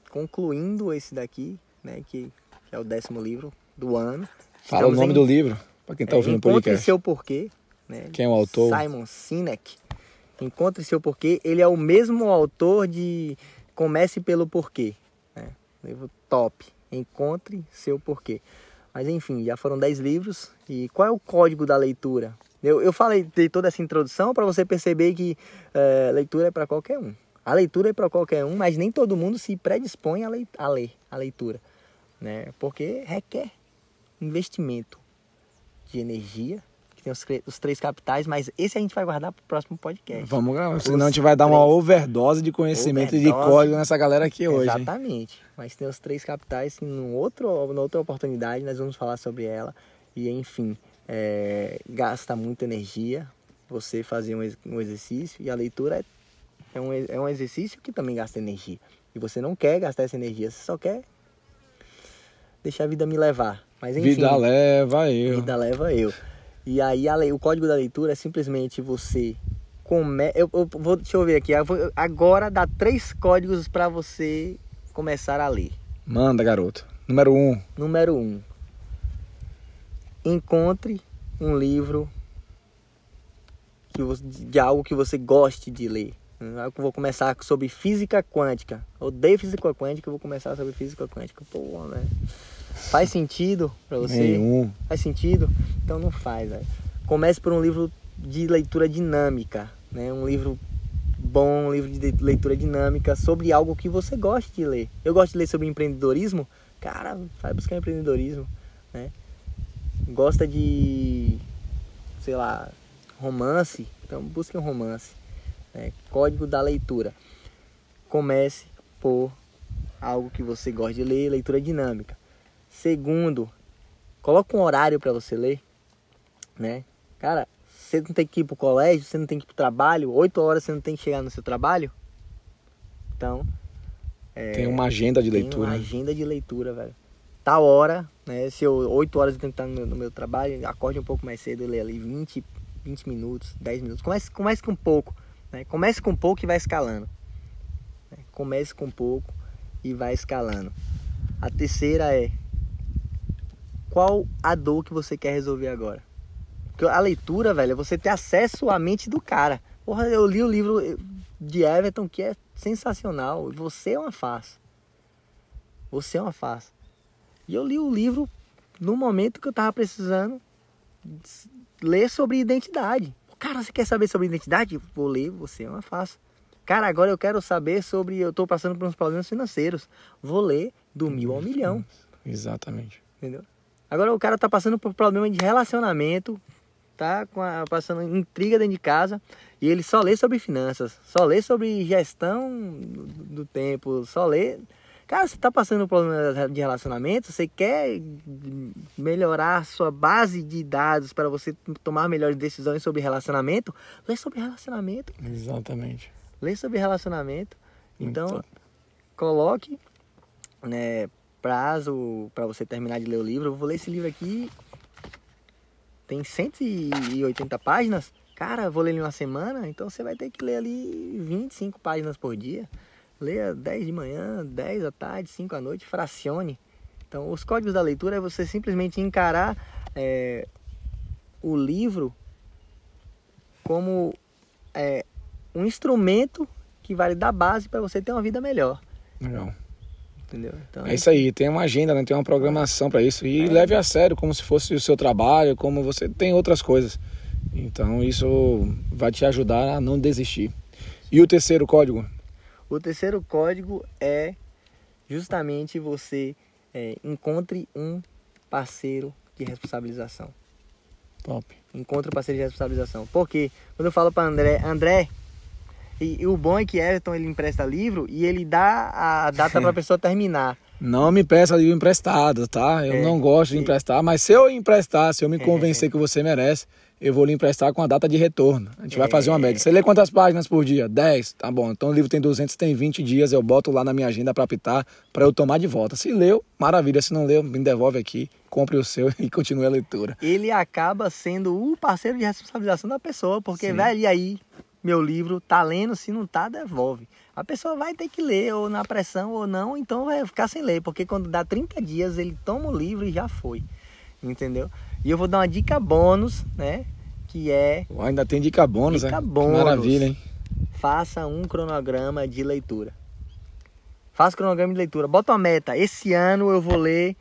concluindo esse daqui, né, que, que é o décimo livro do ano. Fala o Estamos nome em- do livro, pra quem tá é, ouvindo o Encontre podcast. seu porquê, né? Quem é o autor? Simon Sinek. Encontre seu porquê. Ele é o mesmo autor de Comece pelo Porquê. Né? Livro top. Encontre seu porquê. Mas enfim, já foram 10 livros. E qual é o código da leitura? Eu, eu falei, dei toda essa introdução para você perceber que eh, leitura é para qualquer um. A leitura é para qualquer um, mas nem todo mundo se predispõe a, lei, a ler a leitura. Né? Porque requer investimento de energia, que tem os, os três capitais, mas esse a gente vai guardar para o próximo podcast. Vamos gravar, senão a gente vai dar uma overdose de conhecimento e de Overdose. código nessa galera aqui hoje. hein? Exatamente. Mas tem os três capitais que num outro, numa outra oportunidade nós vamos falar sobre ela. E enfim, é, gasta muita energia você fazer um, ex- exercício e a leitura é, é, um, é um exercício que também gasta energia. E você não quer gastar essa energia, você só quer deixar a vida me levar. Mas enfim, Vida leva eu. Vida leva eu. E aí a lei, o código da leitura é simplesmente você come... eu, eu vou deixa eu ver aqui. eu vou- Agora dá três códigos para você começar a ler. Manda, garoto. Número um. Número um. Encontre um livro que você- de algo que você goste de ler. Eu vou começar sobre física quântica. Eu odeio física quântica, eu vou começar sobre física quântica. Pô, velho. Faz sentido para você? Nenhum. Faz sentido? Então não faz, velho. Comece por um livro de leitura dinâmica, né? Um livro bom, um livro de leitura dinâmica sobre algo que você goste de ler. Eu gosto de ler sobre empreendedorismo. Cara, vai buscar empreendedorismo, né? Gosta de, sei lá, romance. Então busque um romance. né? Código da leitura. Comece por algo que você gosta de ler, leitura dinâmica. Segundo, coloca um horário para você ler, né? Cara, você não tem que ir pro colégio, você não tem que ir pro trabalho, 8 horas você não tem que chegar no seu trabalho. Então, Tem uma agenda de tem leitura. uma né? agenda de leitura, velho. Tal hora, né? Se eu 8 horas eu tenho que estar no meu, no meu trabalho, acorde um pouco mais cedo lê ali 20, 20 minutos, 10 minutos. Comece, comece com pouco, né? Comece com pouco e vai escalando. né? Comece com pouco e vai escalando. A terceira é qual a dor que você quer resolver agora? Porque a leitura, velho, é você ter acesso à mente do cara. Porra, eu li o livro de Everton que é sensacional. Você é uma farsa. Você é uma farsa. E eu li o livro no momento que eu tava precisando ler sobre identidade. Cara, você quer saber sobre identidade? Vou ler, você é uma farsa. Cara, agora eu quero saber sobre. Eu tô passando por uns problemas financeiros. Vou ler do mil ao milhão. Exatamente. Entendeu? Agora o cara tá passando por problema de relacionamento, tá com a- passando intriga dentro de casa e ele só lê sobre finanças, só lê sobre gestão do, do tempo, só lê. Cara, você tá passando por problema de relacionamento, você quer melhorar a sua base de dados para você tomar melhores decisões sobre relacionamento, lê sobre relacionamento Exatamente. lê sobre relacionamento Então, Muito. coloque né, prazo para você terminar de ler o livro. Eu vou ler esse livro aqui. Tem 180 páginas. Cara, vou ler em uma semana, então você vai ter que ler ali 25 páginas por dia. Leia 10 de manhã, 10 à tarde, 5 à noite, fracione. Então, os códigos da leitura é você simplesmente encarar é, o livro como é, um instrumento que vai dar base para você ter uma vida melhor. Legal. Entendeu? Então, É isso aí, tem uma agenda, né? tem uma programação para isso. E leve a sério, como se fosse o seu trabalho, como você tem outras coisas. Então isso vai te ajudar a não desistir. E o terceiro código? O terceiro código é justamente você é, encontre um parceiro de responsabilização. Top. Encontre um parceiro de responsabilização. Porque quando eu falo para André, André, e, e o bom é que Everton ele empresta livro e ele dá a data para a <laughs> pessoa terminar. Não me peça livro emprestado, tá? Eu É, não gosto de emprestar, mas se eu emprestar, se eu me É. convencer que você merece, eu vou lhe emprestar com a data de retorno. A gente vai É. fazer uma média. Você lê quantas páginas por dia? 10? Tá bom. Então o livro tem 200, tem 20 dias, eu boto lá na minha agenda para apitar, para eu tomar de volta. Se leu, maravilha. Se não leu, me devolve aqui, compre o seu <laughs> e continue a leitura. Ele acaba sendo o parceiro de responsabilização da pessoa, porque, Sim. velho, e aí, meu livro tá lendo, se não tá, devolve. A pessoa vai ter que ler, ou na pressão, ou não, então vai ficar sem ler, porque quando dá 30 dias, ele toma o livro e já foi. Entendeu? E eu vou dar uma dica bônus, né? Que é Ó, Ainda tem dica bônus, Dica né? Que bônus. Maravilha, hein? faça um cronograma de leitura. Faça cronograma de leitura. Bota uma meta. Esse ano eu vou ler,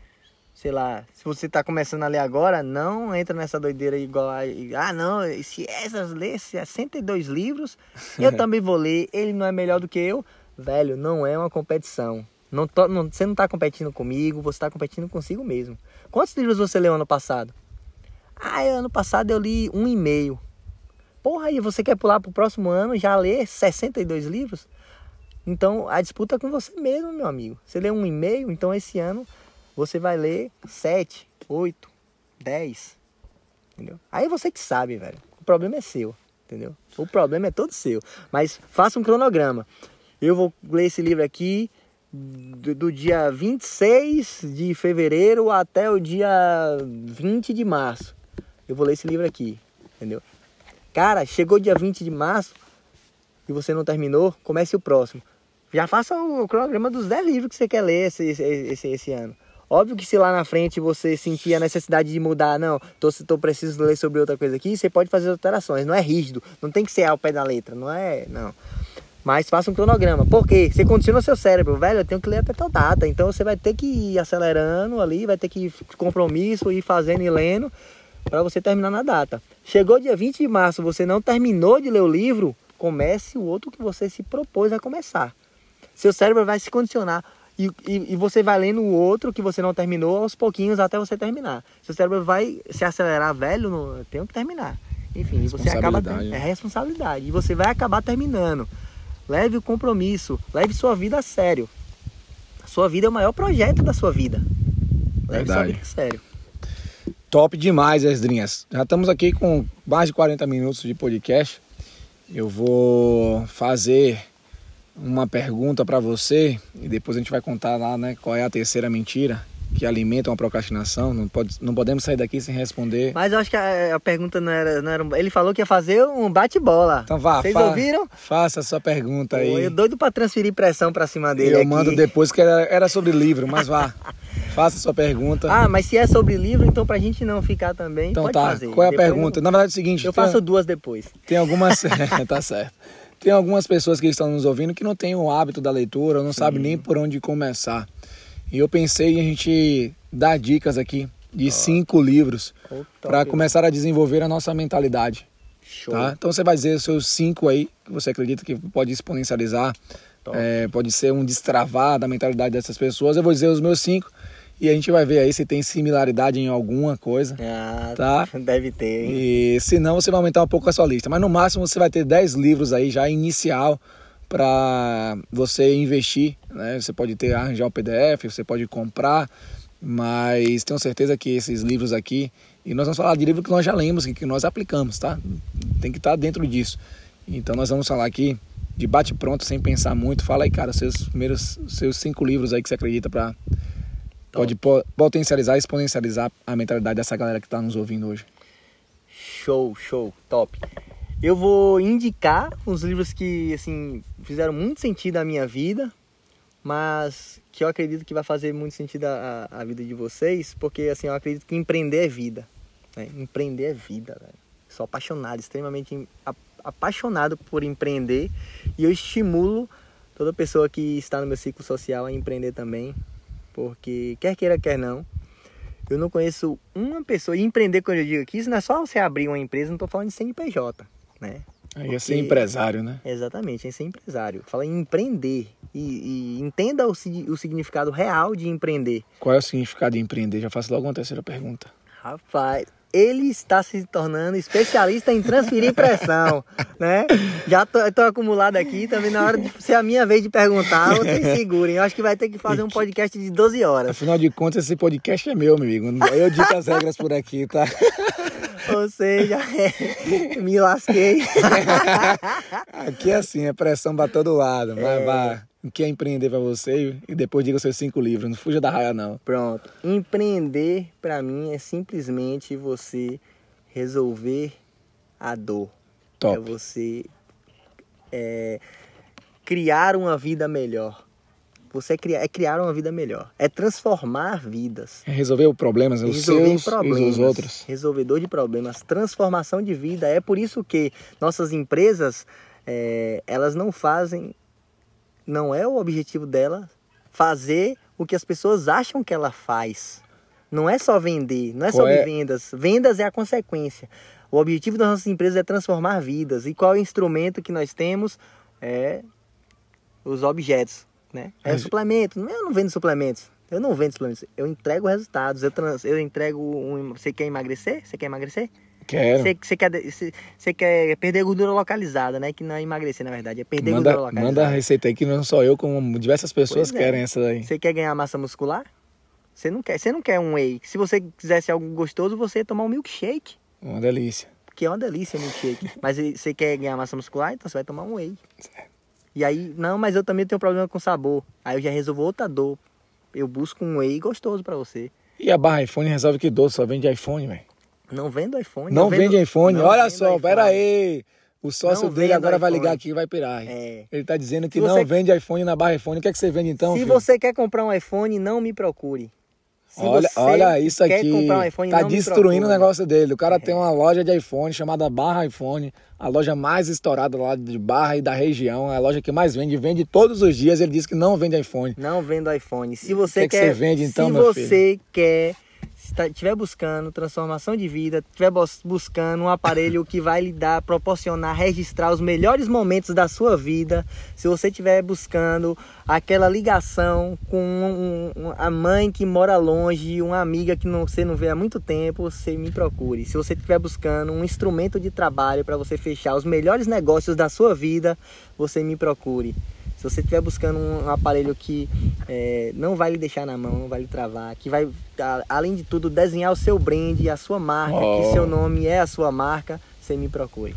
sei lá, se você está começando a ler agora, não entra nessa doideira igual a, ah, não, se essas lê 62 livros, eu <laughs> também vou ler, ele não é melhor do que eu. Velho, não é uma competição. Não tô- não- você não está competindo comigo, você está competindo consigo mesmo. Quantos livros você leu ano passado? Ah, ano passado eu li um e meio. Porra, aí você quer pular pro próximo ano e já ler 62 livros? Então a disputa é com você mesmo, meu amigo. Você lê um e meio, então esse ano você vai ler 7, 8, 10. Entendeu? Aí você que sabe, velho. O problema é seu, entendeu? O problema é todo seu. Mas faça um cronograma. Eu vou ler esse livro aqui do, do dia 26 de fevereiro até o dia 20 de março. Eu vou ler esse livro aqui, entendeu? Cara, chegou dia 20 de março e você não terminou, comece o próximo. Já faça o cronograma dos 10 livros que você quer ler esse, esse, esse, esse ano. Óbvio que se lá na frente você sentir a necessidade de mudar, não, tô, tô preciso ler sobre outra coisa aqui, você pode fazer alterações, não é rígido, não tem que ser ao pé da letra, não é, não. Mas faça um cronograma. Por quê? Você condiciona seu cérebro, velho, eu tenho que ler até tal data. Então você vai ter que ir acelerando ali, vai ter que ir compromisso, ir fazendo e lendo para você terminar na data. Chegou dia 20 de março, você não terminou de ler o livro, comece o outro que você se propôs a começar. Seu cérebro vai se condicionar e, e, e você vai lendo o outro que você não terminou aos pouquinhos até você terminar. Seu cérebro vai se acelerar, velho, não, tenho que terminar. Enfim, e você acaba né? é responsabilidade e você vai acabar terminando. Leve o compromisso, leve sua vida a sério. A sua vida é o maior projeto da sua vida. Leve sua Verdade. vida a sério. Top demais, Esdrinhas. Já estamos aqui com mais de 40 minutos de podcast. Eu vou fazer uma pergunta para você e depois a gente vai contar lá, né, qual é a terceira mentira que alimenta uma procrastinação. Não, pode, não podemos sair daqui sem responder. Mas eu acho que a, a pergunta não era, não era. Ele falou que ia fazer um bate-bola. Então vá, Vocês fa- ouviram? faça a sua pergunta aí. Pô, Eu doido pra transferir pressão pra cima dele Eu aqui. mando depois que era, era sobre livro, mas vá. <laughs> faça a sua pergunta. Ah, mas se é sobre livro, então pra gente não ficar também, então tá. fazer. Qual é a Depois pergunta? Eu, Na verdade é o seguinte, eu tem- faço duas depois. Tem algumas. <laughs> <laughs> tá certo. Tem algumas pessoas que estão nos ouvindo que não têm o hábito da leitura, não sabem nem por onde começar. E eu pensei em a gente dar dicas aqui de cinco livros top. para começar a desenvolver a nossa mentalidade. Show. Tá? Então você vai dizer os seus cinco aí, que você acredita que pode exponencializar, é, pode ser um destravar da mentalidade dessas pessoas. Eu vou dizer os meus cinco e a gente vai ver aí se tem similaridade em alguma coisa. Ah, Tá. Deve ter, hein? E se não, você vai aumentar um pouco a sua lista. Mas no máximo você vai ter 10 livros aí já inicial para você investir. Né? Você pode ter arranjar o PDF, você pode comprar, mas tenho certeza que esses livros aqui, e nós vamos falar de livro que nós já lemos e que nós aplicamos, tá? Tem que estar dentro disso. Então nós vamos falar aqui de bate pronto, sem pensar muito, fala aí, cara, seus primeiros, seus cinco livros aí que você acredita para pode po potencializar, exponencializar a mentalidade dessa galera que está nos ouvindo hoje. Show, show, top. Eu vou indicar uns livros que assim fizeram muito sentido à minha vida, mas que eu acredito que vai fazer muito sentido à, à vida de vocês, porque assim eu acredito que empreender é vida. Né? Empreender é vida, velho. Sou apaixonado, extremamente apaixonado por empreender e eu estimulo toda pessoa que está no meu ciclo social a empreender também, porque quer queira, quer não, eu não conheço uma pessoa, e empreender quando eu digo aqui, isso não é só você abrir uma empresa, não estou falando de CNPJ, né? Aí é ser empresário, né? Exatamente, é ser empresário. Fala em empreender e, e entenda o, o significado real de empreender. Qual é o significado de empreender? Já faço logo uma terceira pergunta. Rapaz, ele está se tornando especialista em transferir pressão, <laughs> né? Já tô, acumulado aqui, também na hora de ser a minha vez de perguntar, vocês <laughs> segurem. Eu acho que vai ter que fazer um podcast de 12 horas. Afinal de contas, esse podcast é meu, meu amigo. Eu dito as regras por aqui, tá? <laughs> Ou seja, é, me lasquei. aqui é assim, é pressão pra todo lado. Vai, é... vai o que é empreender para você e depois diga os seus cinco livros. Não fuja da raia, não. Pronto. Empreender para mim é simplesmente você resolver a dor. Top. É você é, criar uma vida melhor. Você é criar, é criar uma vida melhor. É transformar vidas. É resolver os problemas, os resolver seus problemas, e os outros. Resolvedor de problemas. Transformação de vida. É por isso que nossas empresas, é, elas não fazem não é o objetivo dela fazer o que as pessoas acham que ela faz. Não é só vender, não é só é? vendas. Vendas é a consequência. O objetivo das nossas empresas é transformar vidas. E qual é o instrumento que nós temos? É os objetos, né? É suplemento. Eu não vendo suplementos. Eu não vendo suplementos. Eu entrego resultados. Eu, trans, eu entrego um... Você quer emagrecer? Você quer emagrecer? Quero. Você quer, você quer perder gordura localizada, né? Que não é emagrecer, na verdade, é perder manda, gordura localizada. Manda a receita aí que não só eu, como diversas pessoas pois é. querem é. essa daí. Você quer ganhar massa muscular? Você não quer, você não quer um whey. Se você quisesse algo gostoso, você ia tomar um milkshake. Uma delícia. Que é uma delícia o milkshake. <laughs> mas você quer ganhar massa muscular, então você vai tomar um whey. Certo. E aí, não, mas eu também tenho problema com sabor. Aí eu já resolvo outra dor. Eu busco um whey gostoso para você. E a barra iPhone resolve que dor, só vende iPhone, velho. Não vendo iPhone. Não, vende iPhone. Olha só, iPhone. pera aí. O sócio não dele agora vai ligar aqui e vai pirar. É. Ele tá dizendo que não vende iPhone na barra iPhone. O que é que você vende então? Se filho? você quer comprar um iPhone, não me procure. Se olha, olha isso aqui. Um iPhone, tá destruindo o negócio dele. O cara é. tem uma loja de iPhone chamada Barra iPhone, a loja mais estourada lá de Barra e da região, a loja que mais vende, vende todos os dias. Ele diz que não vende iPhone. Não vendo iPhone. Se você que quer, que você vende então, se você filho? quer estiver buscando transformação de vida, estiver buscando um aparelho que vai lhe dar, proporcionar, registrar os melhores momentos da sua vida, se você estiver buscando aquela ligação com um, um, a mãe que mora longe, uma amiga que não, você não vê há muito tempo, você me procure. Se você estiver buscando um instrumento de trabalho para você fechar os melhores negócios da sua vida, você me procure. Se você estiver buscando um aparelho que é, não vai lhe deixar na mão, não vai lhe travar, que vai, além de tudo, desenhar o seu brand, a sua marca, oh. que seu nome é a sua marca, você me procure.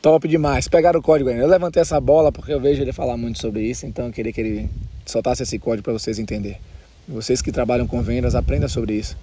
Top demais. Pegaram o código aí. Eu levantei essa bola porque eu vejo ele falar muito sobre isso, então eu queria que ele soltasse esse código para vocês entenderem. Vocês que trabalham com vendas, aprendam sobre isso.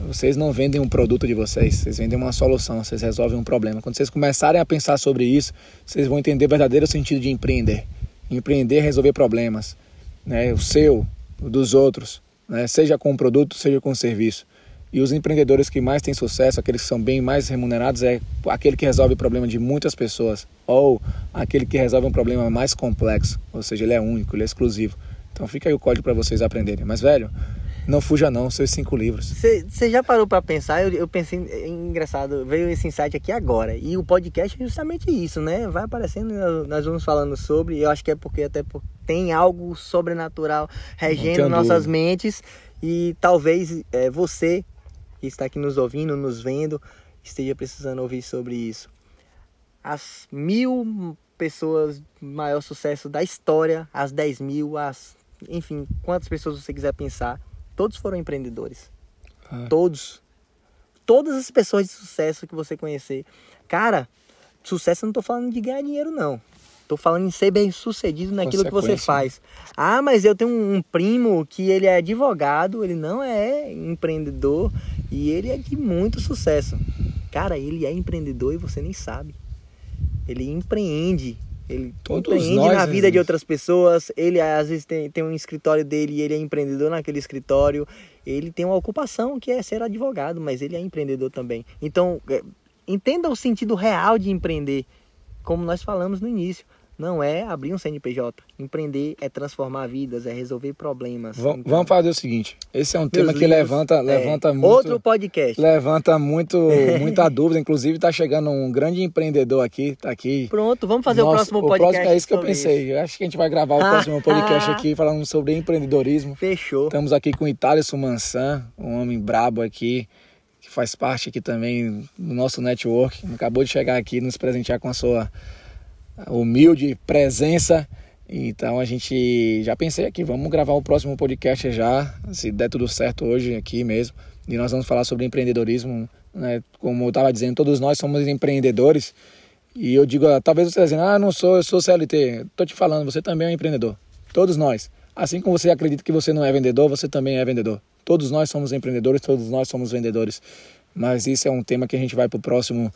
Vocês não vendem um produto de vocês, vocês vendem uma solução, vocês resolvem um problema. Quando vocês começarem a pensar sobre isso, vocês vão entender o verdadeiro sentido de empreender empreender, resolver problemas, né? O seu, o dos outros, né? Seja com um produto, seja com um serviço. E os empreendedores que mais têm sucesso, aqueles que são bem mais remunerados, é aquele que resolve o problema de muitas pessoas ou aquele que resolve um problema mais complexo, ou seja, ele é único, ele é exclusivo. Então fica aí o código para vocês aprenderem. Mas velho, não fuja não, seus cinco livros. Você já parou para pensar? Eu, eu pensei, é engraçado, veio esse insight aqui agora. E o podcast é justamente isso, né? Vai aparecendo, nós vamos falando sobre. Eu acho que é porque até tem algo sobrenatural regendo nossas mentes. E talvez é, você que está aqui nos ouvindo, nos vendo, esteja precisando ouvir sobre isso. As mil pessoas maior sucesso da história, as 10 mil, as enfim, quantas pessoas você quiser pensar, Todos foram empreendedores. Ah. Todos. Todas as pessoas de sucesso que você conhecer. Cara, sucesso eu não tô falando de ganhar dinheiro, não. Tô falando em ser bem sucedido naquilo que você Consequência. faz. Ah, mas eu tenho um, um primo que ele é advogado, ele não é empreendedor e ele é de muito sucesso. Cara, ele é empreendedor e você nem sabe. Ele empreende. Ele Todos empreende nós, na vida de outras pessoas. Ele às vezes tem, tem um escritório dele e ele é empreendedor naquele escritório. Ele tem uma ocupação que é ser advogado, mas ele é empreendedor também. Então, é, entenda o sentido real de empreender. Como nós falamos no início. Não é abrir um CNPJ. Empreender é transformar vidas, é resolver problemas. Vam- Então, Vamos fazer o seguinte. Esse é um meus tema que livros, levanta, é, levanta muito. Outro podcast. Levanta muito, <laughs> muita dúvida. Inclusive, tá chegando um grande empreendedor aqui. Tá aqui. Pronto, vamos fazer Nossa, o próximo podcast. é isso que eu pensei. Eu acho que a gente vai gravar o próximo podcast aqui falando sobre empreendedorismo. Fechou. Estamos aqui com o Itálisson Mansan, um homem brabo aqui, que faz parte aqui também do nosso network. Acabou de chegar aqui nos presentear com a sua humilde presença. Então a gente já pensei aqui, vamos gravar o próximo podcast já, se der tudo certo hoje aqui mesmo. E nós vamos falar sobre empreendedorismo, né? Como eu estava dizendo, todos nós somos empreendedores. E eu digo, ah, talvez você está dizendo, ah, não sou, eu sou CLT. Tô te falando, você também é um empreendedor. Todos nós. Assim como você acredita que você não é vendedor, você também é vendedor. Todos nós somos empreendedores, todos nós somos vendedores. Mas isso é um tema que a gente vai pro próximo,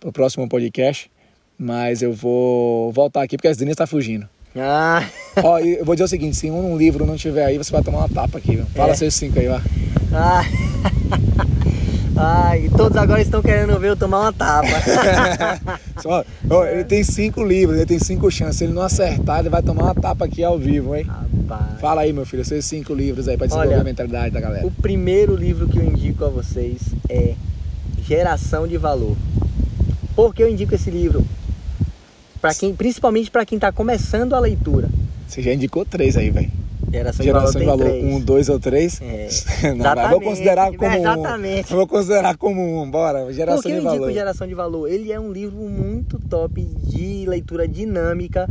pro próximo podcast. Mas eu vou voltar aqui porque a Denise está fugindo. Ah, Ó, eu vou dizer o seguinte, se um livro não tiver aí, você vai tomar uma tapa aqui. viu? Fala É. seus cinco aí, vai. ah. Ai, <laughs> todos agora estão querendo ver eu tomar uma tapa. <laughs> Só, ó, ele tem cinco livros, ele tem cinco chances. Se ele não acertar, ele vai tomar uma tapa aqui ao vivo, hein? Rapaz. Fala aí, meu filho, seus cinco livros aí pra desenvolver Olha, a mentalidade da galera. O primeiro livro que eu indico a vocês é Geração de Valor. Por que eu indico esse livro? Pra quem, principalmente para quem está começando a leitura. Você já indicou três aí, velho. Geração, Geração de de valor, Valor um, dois ou três? É, <laughs> Não, vai, vou considerar como um. exatamente. Eu vou considerar como um, bora. Geração Por que eu de indico valor. Geração de Valor? Ele é um livro muito top de leitura dinâmica.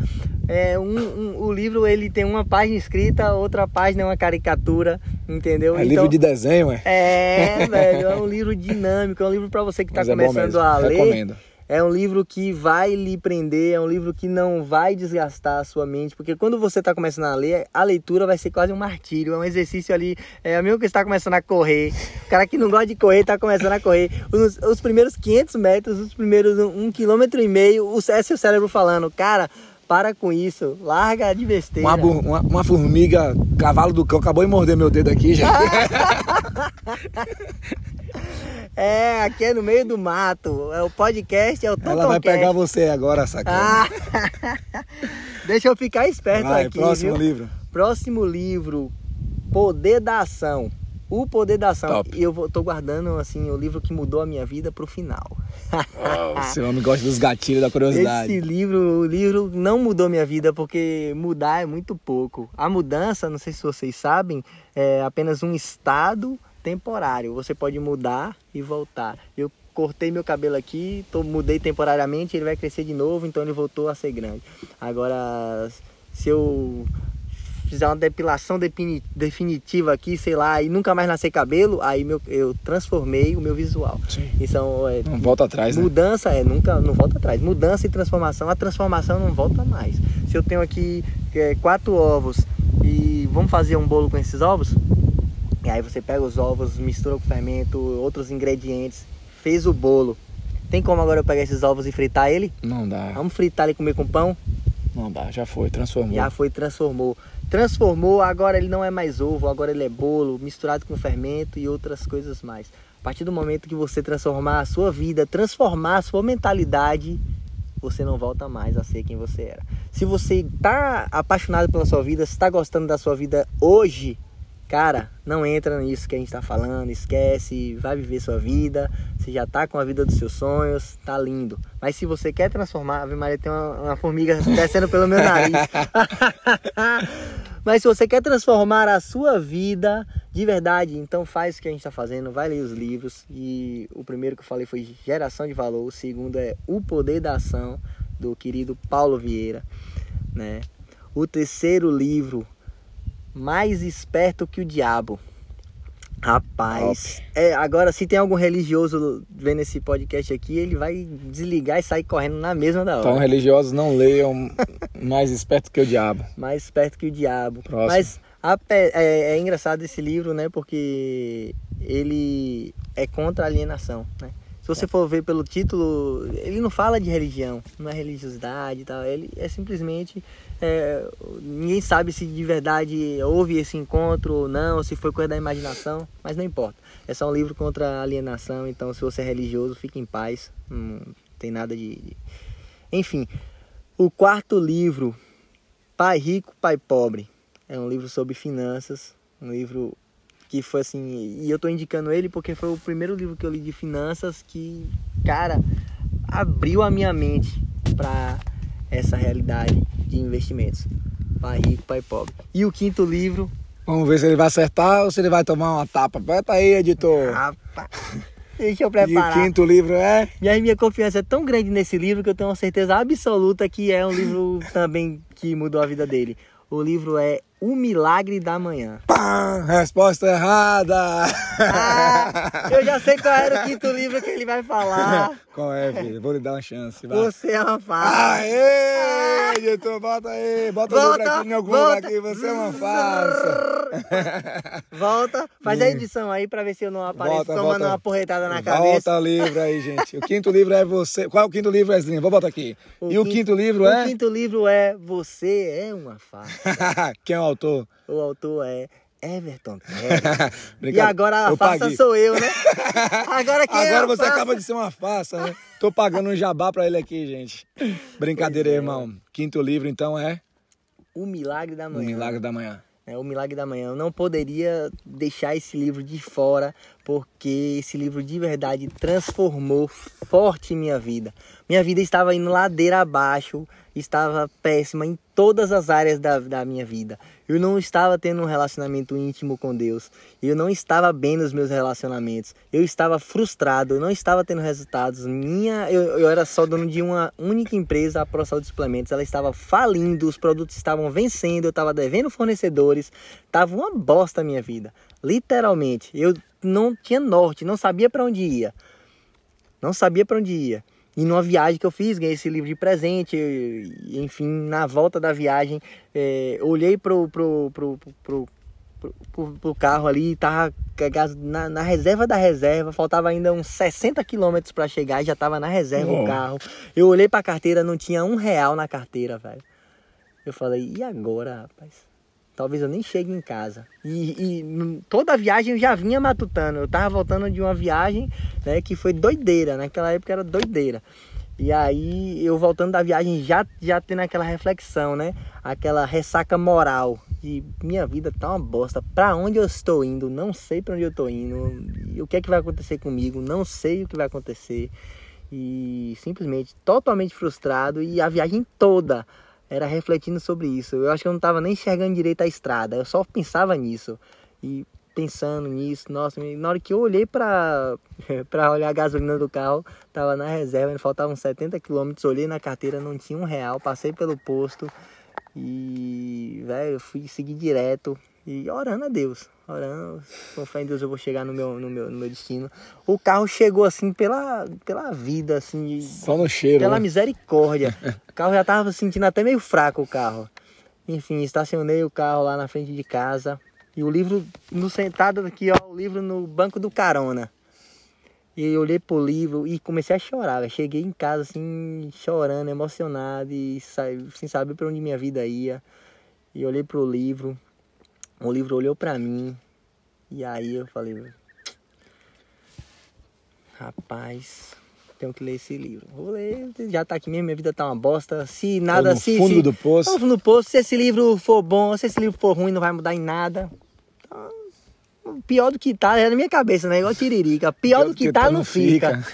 É um, um- o livro ele tem uma página escrita, outra página é uma caricatura, entendeu? É livro de desenho, é? É, <laughs> velho, é um livro dinâmico, é um livro para você que está é começando a ler. recomendo. É um livro que vai lhe prender, é um livro que não vai desgastar a sua mente, porque quando você está começando a ler, a leitura vai ser quase um martírio, é um exercício ali, é amigo que está começando a correr, o cara que não gosta de correr está começando a correr, os, os primeiros 500 metros, os primeiros um, um quilômetro e meio, o, é seu cérebro falando, cara, para com isso, larga de besteira. Uma, uma, uma formiga, cavalo do cão, acabou de morder meu dedo aqui já. <laughs> É, aqui é no meio do mato, é o podcast, é o Ela vai Totoncast. pegar você agora, sacana. Ah, <laughs> deixa eu ficar esperto vai, aqui, próximo viu? livro. Próximo livro, Poder da Ação. O Poder da Ação. Top. E eu vou, tô guardando assim o livro que mudou a minha vida pro final. <laughs> Esse homem gosta dos gatilhos da curiosidade. Esse livro, o livro não mudou minha vida porque mudar é muito pouco. A mudança, não sei se vocês sabem, é apenas um estado temporário. Você pode mudar e voltar. Eu cortei meu cabelo aqui, tô, mudei temporariamente, ele vai crescer de novo, então ele voltou a ser grande. Agora, se eu fizer uma depilação defini- definitiva aqui, sei lá, e nunca mais nascer cabelo, aí meu, eu transformei o meu visual. Sim. Então, é, Não volta atrás, né? Mudança é nunca, não volta atrás. Mudança e transformação, a transformação não volta mais. Se eu tenho aqui é, quatro ovos e vamos fazer um bolo com esses ovos, e aí você pega os ovos, mistura com fermento, outros ingredientes, fez o bolo. Tem como agora eu pegar esses ovos e fritar ele? Não dá, Vamos fritar ele e comer com pão? não dá, já foi, transformou. Já foi, transformou. Transformou, agora ele não é mais ovo, agora ele é bolo, misturado com fermento e outras coisas mais. A partir do momento que você transformar a sua vida, transformar a sua mentalidade, você não volta mais a ser quem você era. Se você está apaixonado pela sua vida, se está gostando da sua vida hoje, cara, não entra nisso que a gente está falando, esquece, vai viver sua vida. Você já tá com a vida dos seus sonhos, tá lindo. Mas se você quer transformar, Ave Maria tem uma, uma formiga <laughs> descendo pelo meu nariz. <laughs> Mas se você quer transformar a sua vida de verdade, então faz o que a gente está fazendo, vai ler os livros. E o primeiro que eu falei foi Geração de Valor, o segundo é O Poder da Ação, do querido Paulo Vieira. Né? O terceiro livro, Mais Esperto que o Diabo. Rapaz, é, agora se tem algum religioso vendo esse podcast aqui, ele vai desligar e sair correndo na mesma da hora. Então, religiosos não leiam mais esperto que o diabo. Mais esperto que o diabo. Próximo. Mas a é, é engraçado esse livro, né? Porque ele é contra a alienação, né? Se você for ver pelo título, ele não fala de religião, não é religiosidade e tal. Ele é simplesmente. é, ninguém sabe se de verdade houve esse encontro ou não, se foi coisa da imaginação, mas não importa. É só um livro contra a alienação, então se você é religioso, fique em paz. Não tem nada de. de- Enfim, o quarto livro, Pai Rico, Pai Pobre. É um livro sobre finanças, um livro que foi assim, e eu tô indicando ele porque foi o primeiro livro que eu li de finanças que, cara, abriu a minha mente para essa realidade de investimentos. Pai Rico, Pai Pobre. E o quinto livro, Vamos ver se ele vai acertar ou se ele vai tomar uma tapa. Aperta aí, editor. rapaz, deixa eu <laughs> e o preparar. quinto livro é. E aí minha confiança é tão grande nesse livro que eu tenho uma certeza absoluta que é um livro <laughs> também que mudou a vida dele. O livro é O Milagre da Manhã. Pá, resposta errada! Ah, eu já sei qual era o quinto livro que ele vai falar. <laughs> Qual é, filho? Vou lhe dar uma chance. Vai. Você é uma farsa. Aê, editor, bota aí. Bota o livro Volta, aqui em algum volta. lugar aqui. Você é uma farsa. <laughs> Volta, faz a edição aí pra ver se eu não apareço Volta, tomando volta. uma porretada na cabeça. Volta o livro aí, gente. O quinto livro é você. Qual é o quinto livro, Eslinho? Vou botar aqui. e o quin- quinto livro o é? quinto livro é Você é uma farsa. <laughs> Quem é o autor? O autor é Everton Terry. <laughs> E agora a Eu farsa paguei. sou eu, né? <laughs> Agora quem é Agora a você farsa? acaba de ser uma farsa, né? Tô pagando um jabá pra ele aqui, gente. Brincadeira, é. irmão. Quinto livro, então, é O Milagre da O Manhã. Milagre da Manhã. É, o Milagre da Manhã. Eu não poderia deixar esse livro de fora, porque esse livro de verdade transformou forte minha vida. Minha vida estava indo ladeira abaixo, estava péssima em todas as áreas da, da minha vida. Eu não estava tendo um relacionamento íntimo com Deus. Eu não estava bem nos meus relacionamentos. Eu estava frustrado, eu não estava tendo resultados. Minha, eu, eu era só dono de uma única empresa, a ProSaúde Suplementos. Ela estava falindo, os produtos estavam vencendo, eu estava devendo fornecedores. Tava uma bosta a minha vida. Literalmente. Eu não tinha norte, não sabia para onde ia. Não sabia para onde ia. E numa viagem que eu fiz, ganhei esse livro de presente. Enfim, na volta da viagem, eh, olhei pro, pro, pro, pro, pro, pro- pro carro ali, tava na, na reserva da reserva, faltava ainda uns 60 quilômetros para chegar e já tava na reserva Uou. o carro. Eu olhei pra carteira, não tinha um real na carteira, velho. Eu falei, e agora, rapaz? Talvez eu nem chegue em casa. E, e toda a viagem eu já vinha matutando. Eu tava voltando de uma viagem, né, que foi doideira. Naquela época era doideira. E aí eu voltando da viagem já, já tendo aquela reflexão, né? Aquela ressaca moral. E minha vida tá uma bosta. Pra onde eu estou indo? Não sei pra onde eu tô indo. E o que é que vai acontecer comigo? Não sei o que vai acontecer. E simplesmente totalmente frustrado. E a viagem toda era refletindo sobre isso. Eu acho que eu não tava nem enxergando direito a estrada. Eu só pensava nisso. E pensando nisso, nossa, na hora que eu olhei pra, <laughs> pra olhar a gasolina do carro, tava na reserva, faltavam 70 quilômetros, olhei na carteira, não tinha um real, passei pelo posto e, velho, fui seguir direto e orando a Deus, orando, com fé em Deus eu vou chegar no meu, no meu, no meu destino. O carro chegou assim pela, pela vida, assim, Só no cheiro. pela né? misericórdia. <laughs> O carro já tava sentindo até meio fraco o carro. Enfim, estacionei o carro lá na frente de casa. E o livro, no sentado aqui, ó, o livro no banco do carona. E eu olhei pro livro e comecei a chorar. velho. Cheguei em casa assim, chorando, emocionado e sem saber para onde minha vida ia. E olhei pro livro. O livro olhou pra mim. E aí eu falei, rapaz, tenho que ler esse livro. Vou ler, já tá aqui mesmo, minha vida tá uma bosta. Se nada, no se, fundo se, do poço. No fundo do poço. Se esse livro for bom, se esse livro for ruim, não vai mudar em nada. Então, pior do que tá, é na minha cabeça, né? Igual tiririca. Pior, do que, tá, não fica.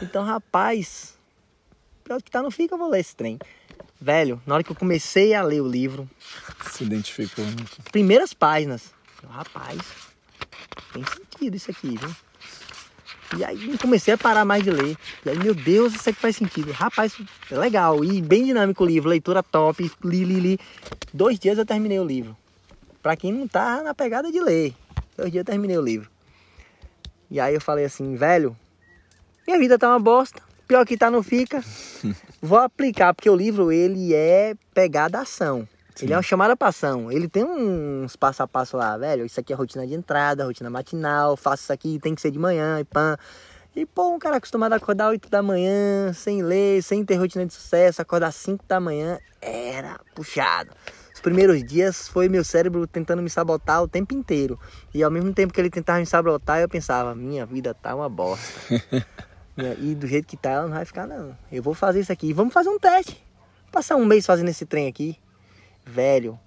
Então, rapaz, pior do que tá, não fica, eu vou ler esse trem. Velho, na hora que eu comecei a ler o livro, Se identificou. né? primeiras páginas, rapaz, tem sentido isso aqui, viu? E aí comecei a parar mais de ler. E aí, meu Deus, isso aqui faz sentido. Rapaz, é legal. E bem dinâmico o livro, leitura top, li, li, li. Dois dias eu terminei o livro. Pra quem não tá na pegada de ler. Dois dias eu terminei o livro. E aí eu falei assim, velho, minha vida tá uma bosta. Pior que tá, não fica. <laughs> Vou aplicar, porque o livro, ele é pegada ação. Sim. Ele é uma chamada pra ação. Ele tem uns passo a passo lá, velho. Isso aqui é rotina de entrada, rotina matinal. Faço isso aqui, tem que ser de manhã e pã. E, pô, um cara acostumado a acordar 8 da manhã, sem ler, sem ter rotina de sucesso, acordar 5 da manhã, era puxado. Os primeiros dias foi meu cérebro tentando me sabotar o tempo inteiro. E ao mesmo tempo que ele tentava me sabotar, eu pensava, minha vida tá uma bosta. <laughs> e do jeito que tá, ela não vai ficar, não. Eu vou fazer isso aqui. Vamos fazer um teste. Passar um mês fazendo esse trem aqui. Velho,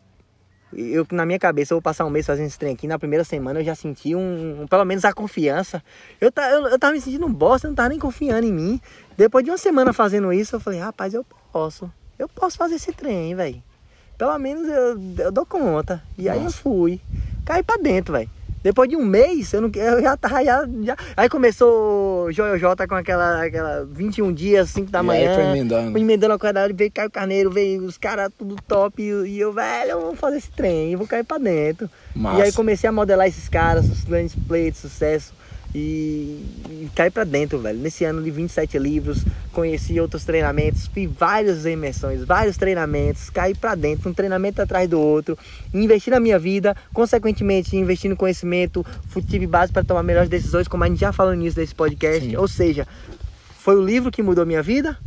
eu na minha cabeça eu vou passar um mês fazendo esse trem aqui, na primeira semana eu já senti um, um pelo menos a confiança. Eu, eu, eu tava me sentindo um bosta, eu não tava nem confiando em mim. Depois de uma semana fazendo isso, eu falei, rapaz, eu posso. Eu posso fazer esse trem, velho. Pelo menos eu, eu dou conta. E Nossa. aí eu fui. Caí pra dentro, velho. Depois de um mês, eu, não, eu já tava. Já, já... Aí começou o Joel J com aquela, aquela 21 dias, 5 da e manhã. Aí foi emendando. Foi emendando a quadrada, veio Caio Carneiro, veio os caras tudo top. E eu, velho, eu vou fazer esse trem, eu vou cair pra dentro. Massa. E aí comecei a modelar esses caras, os grandes play de sucesso e, e caí para dentro, velho. Nesse ano li 27 livros, conheci outros treinamentos, fiz várias imersões, vários treinamentos, caí para dentro, um treinamento atrás do outro, investi na minha vida, consequentemente investi no conhecimento, tive base para tomar melhores decisões, como a gente já falou início desse podcast. Sim. Ou seja, foi o livro que mudou minha vida?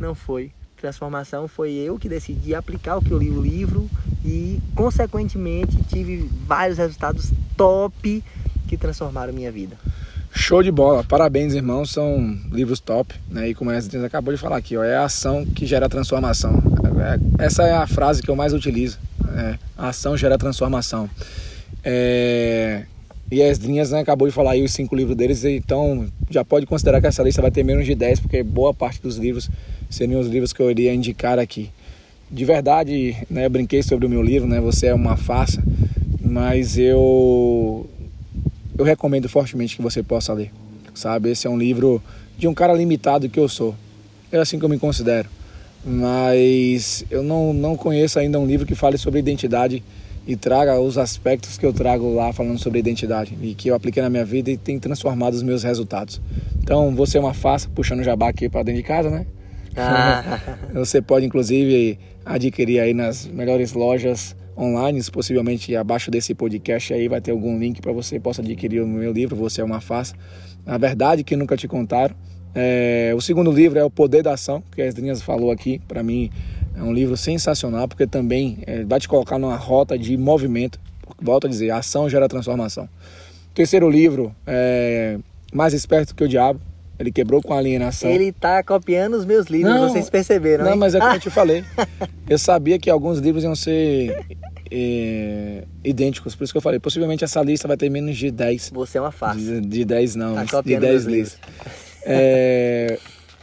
Não foi. Transformação foi eu que decidi aplicar o que eu li o livro e consequentemente tive vários resultados top que transformaram minha vida. Show de bola, parabéns irmãos, são livros top, né? E como a gente acabou de falar aqui, ó, é a ação que gera transformação. É, essa é a frase que eu mais utilizo, é, a ação gera transformação. É, e as linhas né, acabou de falar aí os cinco livros deles, então já pode considerar que essa lista vai ter menos de 10, porque boa parte dos livros seriam os livros que eu iria indicar aqui. De verdade, né, eu brinquei sobre o meu livro, né, Você é uma farsa, mas eu eu recomendo fortemente que você possa ler. Sabe, esse é um livro de um cara limitado que eu sou. É assim que eu me considero. Mas eu não, não conheço ainda um livro que fale sobre identidade e traga os aspectos que eu trago lá falando sobre identidade e que eu apliquei na minha vida e tem transformado os meus resultados. Então, você é uma farsa, puxando o jabá aqui para dentro de casa, né? Ah. <laughs> você pode inclusive adquirir aí nas melhores lojas online, possivelmente abaixo desse podcast aí vai ter algum link para você possa adquirir o meu livro, Você é uma Face. A verdade que nunca te contaram. É, o segundo livro é O Poder da Ação, que a Esdrinhas falou aqui. Para mim é um livro sensacional, porque também é, vai te colocar numa rota de movimento. Volto a dizer, ação gera transformação. O terceiro livro é Mais Esperto que o Diabo, ele quebrou com a alienação. Ele tá copiando os meus livros, não, vocês perceberam, Não, hein? mas é como eu te <laughs> falei. Eu sabia que alguns livros iam ser é, idênticos, por isso que eu falei, possivelmente essa lista vai ter menos de 10. Você é uma face. De, de 10 não, tá de 10 listas. <laughs> É,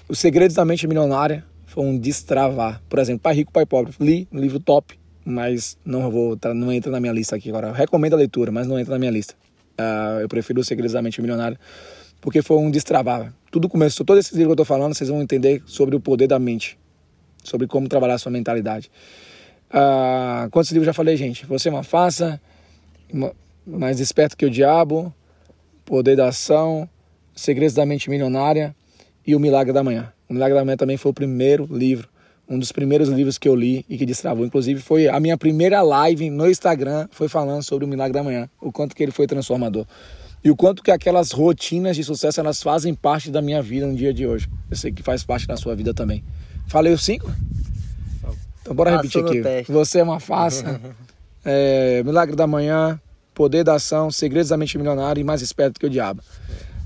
Os Segredos da Mente Milionária foi um destravar. Por exemplo, Pai Rico, Pai Pobre. Li, um livro top, mas não vou não entra na minha lista aqui agora. Eu recomendo a leitura, mas não entra na minha lista. Uh, eu prefiro Os Segredos da Mente Milionária porque foi um destravar. Tudo começou, todo esse livro que eu estou falando, vocês vão entender sobre o poder da mente, sobre como trabalhar a sua mentalidade. Ah, quantos livros já falei, gente? Você é uma faça, mais esperto que o diabo, Poder da Ação, Segredos da Mente Milionária e O Milagre da Manhã. O Milagre da Manhã também foi o primeiro livro, um dos primeiros livros que eu li e que destravou. Inclusive, foi a minha primeira live no Instagram, foi falando sobre o Milagre da Manhã, o quanto que ele foi transformador. E o quanto que aquelas rotinas de sucesso, elas fazem parte da minha vida no dia de hoje. Eu sei que faz parte da sua vida também. Falei os cinco? Então bora Passou repetir aqui. Você é uma farsa. <laughs> é, Milagre da Manhã, Poder da Ação, Segredos da Mente Milionária e Mais Esperto que o Diabo.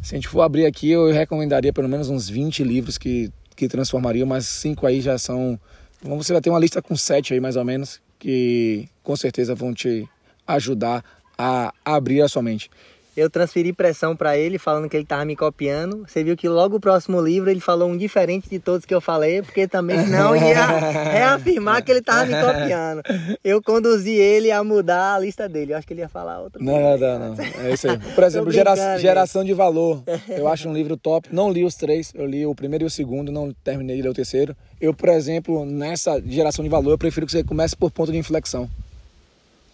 Se a gente for abrir aqui, eu recomendaria pelo menos uns 20 livros que, que transformariam, mas cinco aí já são. Você vai ter uma lista com sete aí mais ou menos, que com certeza vão te ajudar a abrir a sua mente eu transferi pressão para ele, falando que ele tava me copiando. Você viu que logo o próximo livro ele falou um diferente de todos que eu falei, porque também senão ia <laughs> reafirmar que ele tava me copiando. Eu conduzi ele a mudar a lista dele. Eu acho que ele ia falar outra Não, não, não, não. É isso aí. Por exemplo, gera, Geração de Valor. Eu acho um livro top. Não li os três, eu li o primeiro e o segundo, não terminei de ler o terceiro. Eu, por exemplo, nessa Geração de Valor, eu prefiro que você comece por ponto de inflexão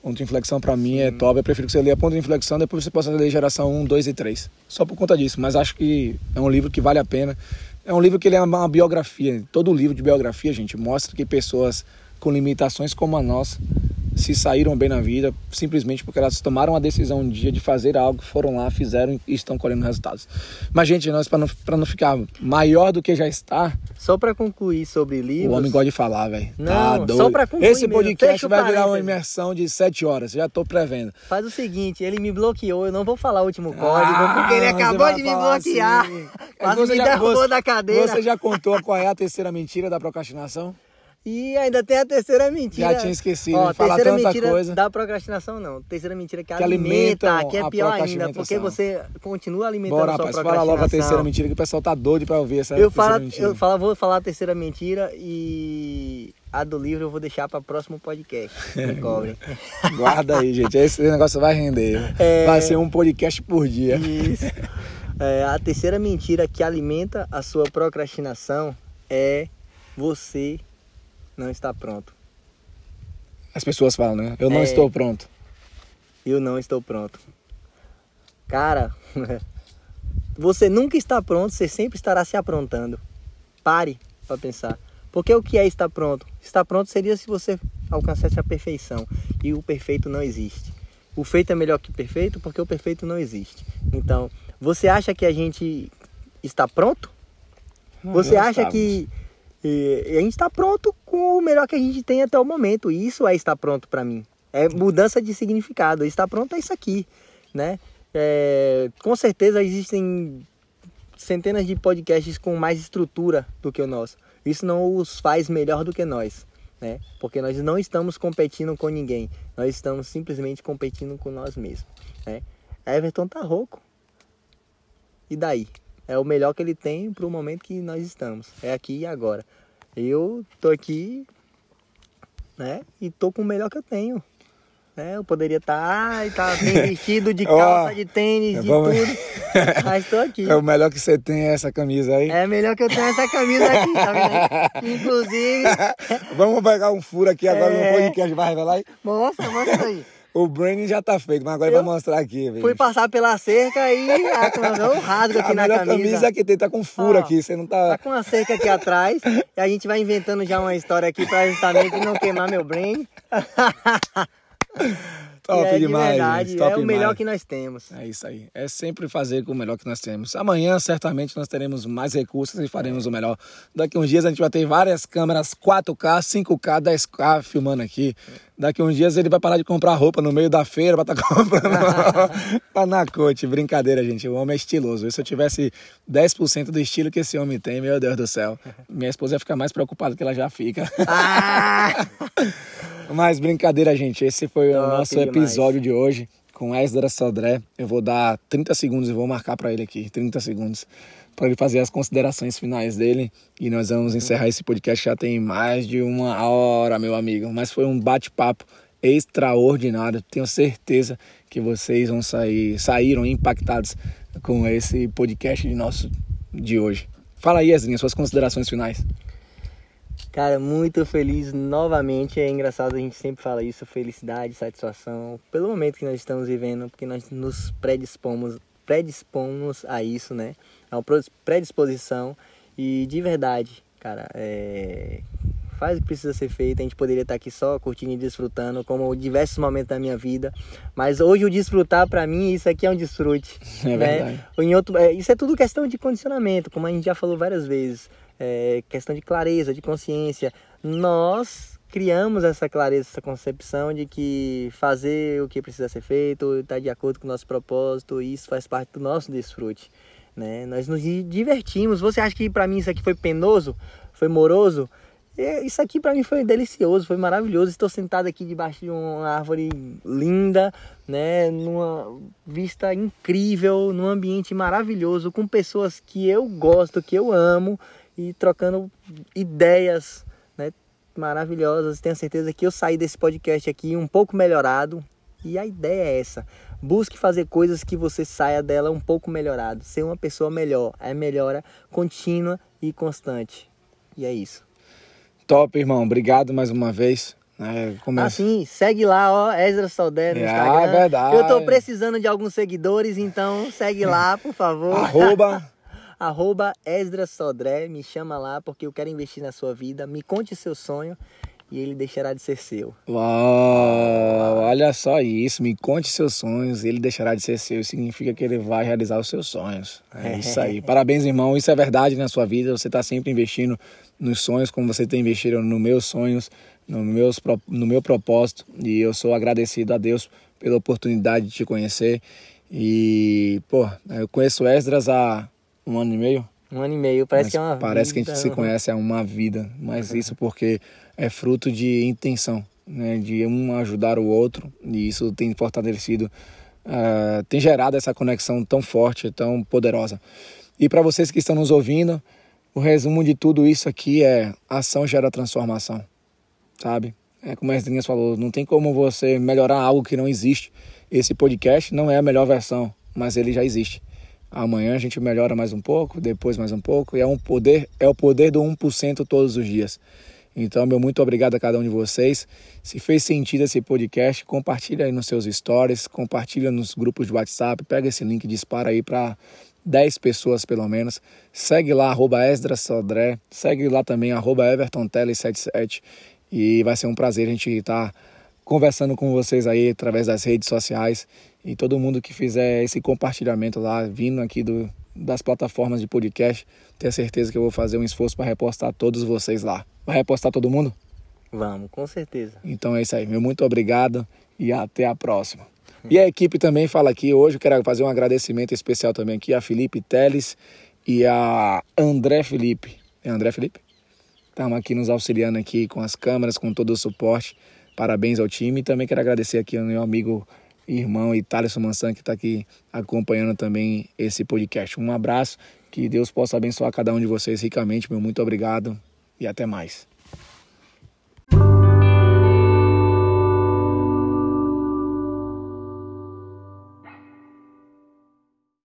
Ponto de inflexão pra mim é top. Eu prefiro que você leia ponto de inflexão, depois você possa ler geração 1, 2 e 3. Só por conta disso. Mas acho que é um livro que vale a pena. É um livro que ele é uma biografia. Todo livro de biografia, gente, mostra que pessoas com limitações como a nossa se saíram bem na vida simplesmente porque elas tomaram a decisão um dia de fazer algo, foram lá, fizeram e estão colhendo resultados. Mas, gente, nós para não, pra não ficar maior do que já está. Só para concluir sobre livros. O homem gosta de falar, velho. Tá não, tá só para concluir. Esse podcast vai virar uma imersão de sete horas, já tô prevendo. Faz o seguinte: ele me bloqueou, eu não vou falar o último código, ah, porque ele acabou de me bloquear. Assim. Você me derrubou você, da cadeira. Você já contou qual é a terceira mentira da procrastinação? E ainda tem a terceira mentira. Já tinha esquecido, Ó, falar tanta mentira coisa. da procrastinação não. Terceira mentira que, que alimenta, que é pior ainda, porque você continua alimentando Bora, sua rapaz, fala logo a terceira mentira que o pessoal tá doido para ouvir essa eu falo, mentira. Eu falo, vou falar a terceira mentira e a do livro eu vou deixar para próximo podcast. <laughs> Me cobrem. Guarda aí, gente. Esse negócio vai render. É... Vai ser um podcast por dia. Isso. É, a terceira mentira que alimenta a sua procrastinação é você não está pronto. As pessoas falam, né? Eu não é, estou pronto. Eu não estou pronto. Cara, <laughs> você nunca está pronto, você sempre estará se aprontando. Pare para pensar. Porque o que é estar pronto? Estar pronto seria se você alcançasse a perfeição. E o perfeito não existe. O feito é melhor que o perfeito porque o perfeito não existe. Então, você acha que a gente está pronto? Você acha que e, a gente está pronto com o melhor que a gente tem até o momento. Isso é estar pronto para mim. É mudança de significado. Estar pronto é isso aqui, né? É, com certeza existem centenas de podcasts com mais estrutura do que o nosso. Isso não os faz melhor do que nós, né? Porque nós não estamos competindo com ninguém. Nós estamos simplesmente competindo com nós mesmos, né? Everton tá rouco. E daí? é o melhor que ele tem para o momento que nós estamos. É aqui e agora. Eu tô aqui, né? E tô com o melhor que eu tenho. Né? Eu poderia estar tá, tá bem <laughs> vestido de calça, oh, de tênis, de vamos... tudo. Mas tô aqui. <laughs> É o melhor que você tem é essa camisa aí. É melhor que eu tenho essa camisa aqui, tá vendo? <laughs> Inclusive. vamos pegar um furo aqui agora é... no podcast, vai revelar aí? Mostra, mostra aí. O branding já tá feito, mas agora eu vai mostrar aqui, velho. Fui passar pela cerca e <laughs> um rasgo aqui a na camisa. A camisa que tem tá com furo Ó, aqui, você não tá... Tá com uma cerca aqui atrás e a gente vai inventando já uma história aqui pra justamente não queimar meu brand. <laughs> Top é, demais. De verdade, top é o melhor que nós temos. É isso aí. É sempre fazer com o melhor que nós temos. Amanhã, certamente, nós teremos mais recursos e faremos é. o melhor. Daqui uns dias a gente vai ter várias câmeras 4K, 5K, 10K filmando aqui. Daqui uns dias ele vai parar de comprar roupa no meio da feira pra estar tá <laughs> comprando <laughs> pra na coach. Brincadeira, gente. O homem é estiloso. Se eu tivesse 10% do estilo que esse homem tem, meu Deus do céu. Minha esposa ia ficar mais preocupada que ela já fica. Ah! <laughs> Mas brincadeira, gente. Esse foi Top o nosso demais. episódio de hoje com Esdras Sodré. Eu vou dar 30 segundos e vou marcar para ele aqui, 30 segundos, para ele fazer as considerações finais dele. E nós vamos encerrar esse podcast. Já tem mais de uma hora, meu amigo. Mas foi um bate-papo extraordinário. Tenho certeza que vocês vão sair, saíram impactados com esse podcast de nosso de hoje. Fala aí, Esdrinha, suas considerações finais. Cara, muito feliz novamente. É engraçado, a gente sempre fala isso, felicidade, satisfação, pelo momento que nós estamos vivendo, porque nós nos predispomos, predispomos a isso, né? É uma predisposição e de verdade, cara, é... faz o que precisa ser feito. A gente poderia estar aqui só curtindo e desfrutando, como diversos momentos da minha vida, mas hoje o desfrutar para mim, isso aqui é um desfrute. É né? verdade. Em outro, é, isso é tudo questão de condicionamento, como a gente já falou várias vezes é, questão de clareza, de consciência. Nós criamos essa clareza, essa concepção de que fazer o que precisa ser feito está de acordo com o nosso propósito e isso faz parte do nosso desfrute. Né? Nós nos divertimos. Você acha que para mim isso aqui foi penoso? Foi moroso? Isso aqui para mim foi delicioso, foi maravilhoso. Estou sentado aqui debaixo de uma árvore linda, né, numa vista incrível, num ambiente maravilhoso, com pessoas que eu gosto, que eu amo e trocando ideias né, maravilhosas. Tenho certeza que eu saí desse podcast aqui um pouco melhorado. E a ideia é essa. Busque fazer coisas que você saia dela um pouco melhorado. Ser uma pessoa melhor. É melhora contínua e constante. E é isso. Top, irmão. Obrigado mais uma vez. É, Ah, sim, segue lá, ó, Ezra Sodré no Ah, Instagram. verdade. Eu tô precisando de alguns seguidores, então segue lá, por favor. Arroba. <laughs> Arroba Esdra Sodré, me chama lá porque eu quero investir na sua vida. Me conte seu sonho e ele deixará de ser seu. Uau, olha só isso. Me conte seus sonhos, ele deixará de ser seu. Significa que ele vai realizar os seus sonhos. É isso aí. <laughs> Parabéns, irmão. Isso é verdade na sua vida. Você está sempre investindo nos sonhos, como você tem investido nos meus sonhos, no, meus, no meu propósito. E eu sou agradecido a Deus pela oportunidade de te conhecer. E, pô, eu conheço Esdras há um ano e meio. Um ano e meio, parece Mas que é uma Parece vida. que a gente se conhece há uma vida, mas isso porque é fruto de intenção, né? de um ajudar o outro, e isso tem fortalecido, uh, tem gerado essa conexão tão forte, tão poderosa. E para vocês que estão nos ouvindo, o resumo de tudo isso aqui é ação gera transformação, sabe? É como a Esdrinhas falou, não tem como você melhorar algo que não existe. Esse podcast não é a melhor versão, mas ele já existe. Amanhã a gente melhora mais um pouco, depois mais um pouco, e é um poder, é o poder do 1% todos os dias. Então, meu muito obrigado a cada um de vocês. Se fez sentido esse podcast, compartilha aí nos seus stories, compartilha nos grupos de WhatsApp, pega esse link e dispara aí para 10 pessoas pelo menos. Segue lá, arroba Esdra Sodré, segue lá também, arroba EvertonTele77 e vai ser um prazer a gente estar conversando com vocês aí através das redes sociais e todo mundo que fizer esse compartilhamento lá, vindo aqui do, das plataformas de podcast, tenha certeza que eu vou fazer um esforço para repostar todos vocês lá. Vai repostar todo mundo? Vamos, com certeza. Então é isso aí. Meu muito obrigado e até a próxima. E a equipe também fala aqui hoje, quero fazer um agradecimento especial também aqui a Felipe Teles e a André Felipe. É André Felipe? Estamos aqui nos auxiliando aqui com as câmeras, com todo o suporte. Parabéns ao time. E também quero agradecer aqui ao meu amigo irmão Itália Mansan, que está aqui acompanhando também esse podcast. Um abraço, que Deus possa abençoar cada um de vocês ricamente. Meu muito obrigado e até mais.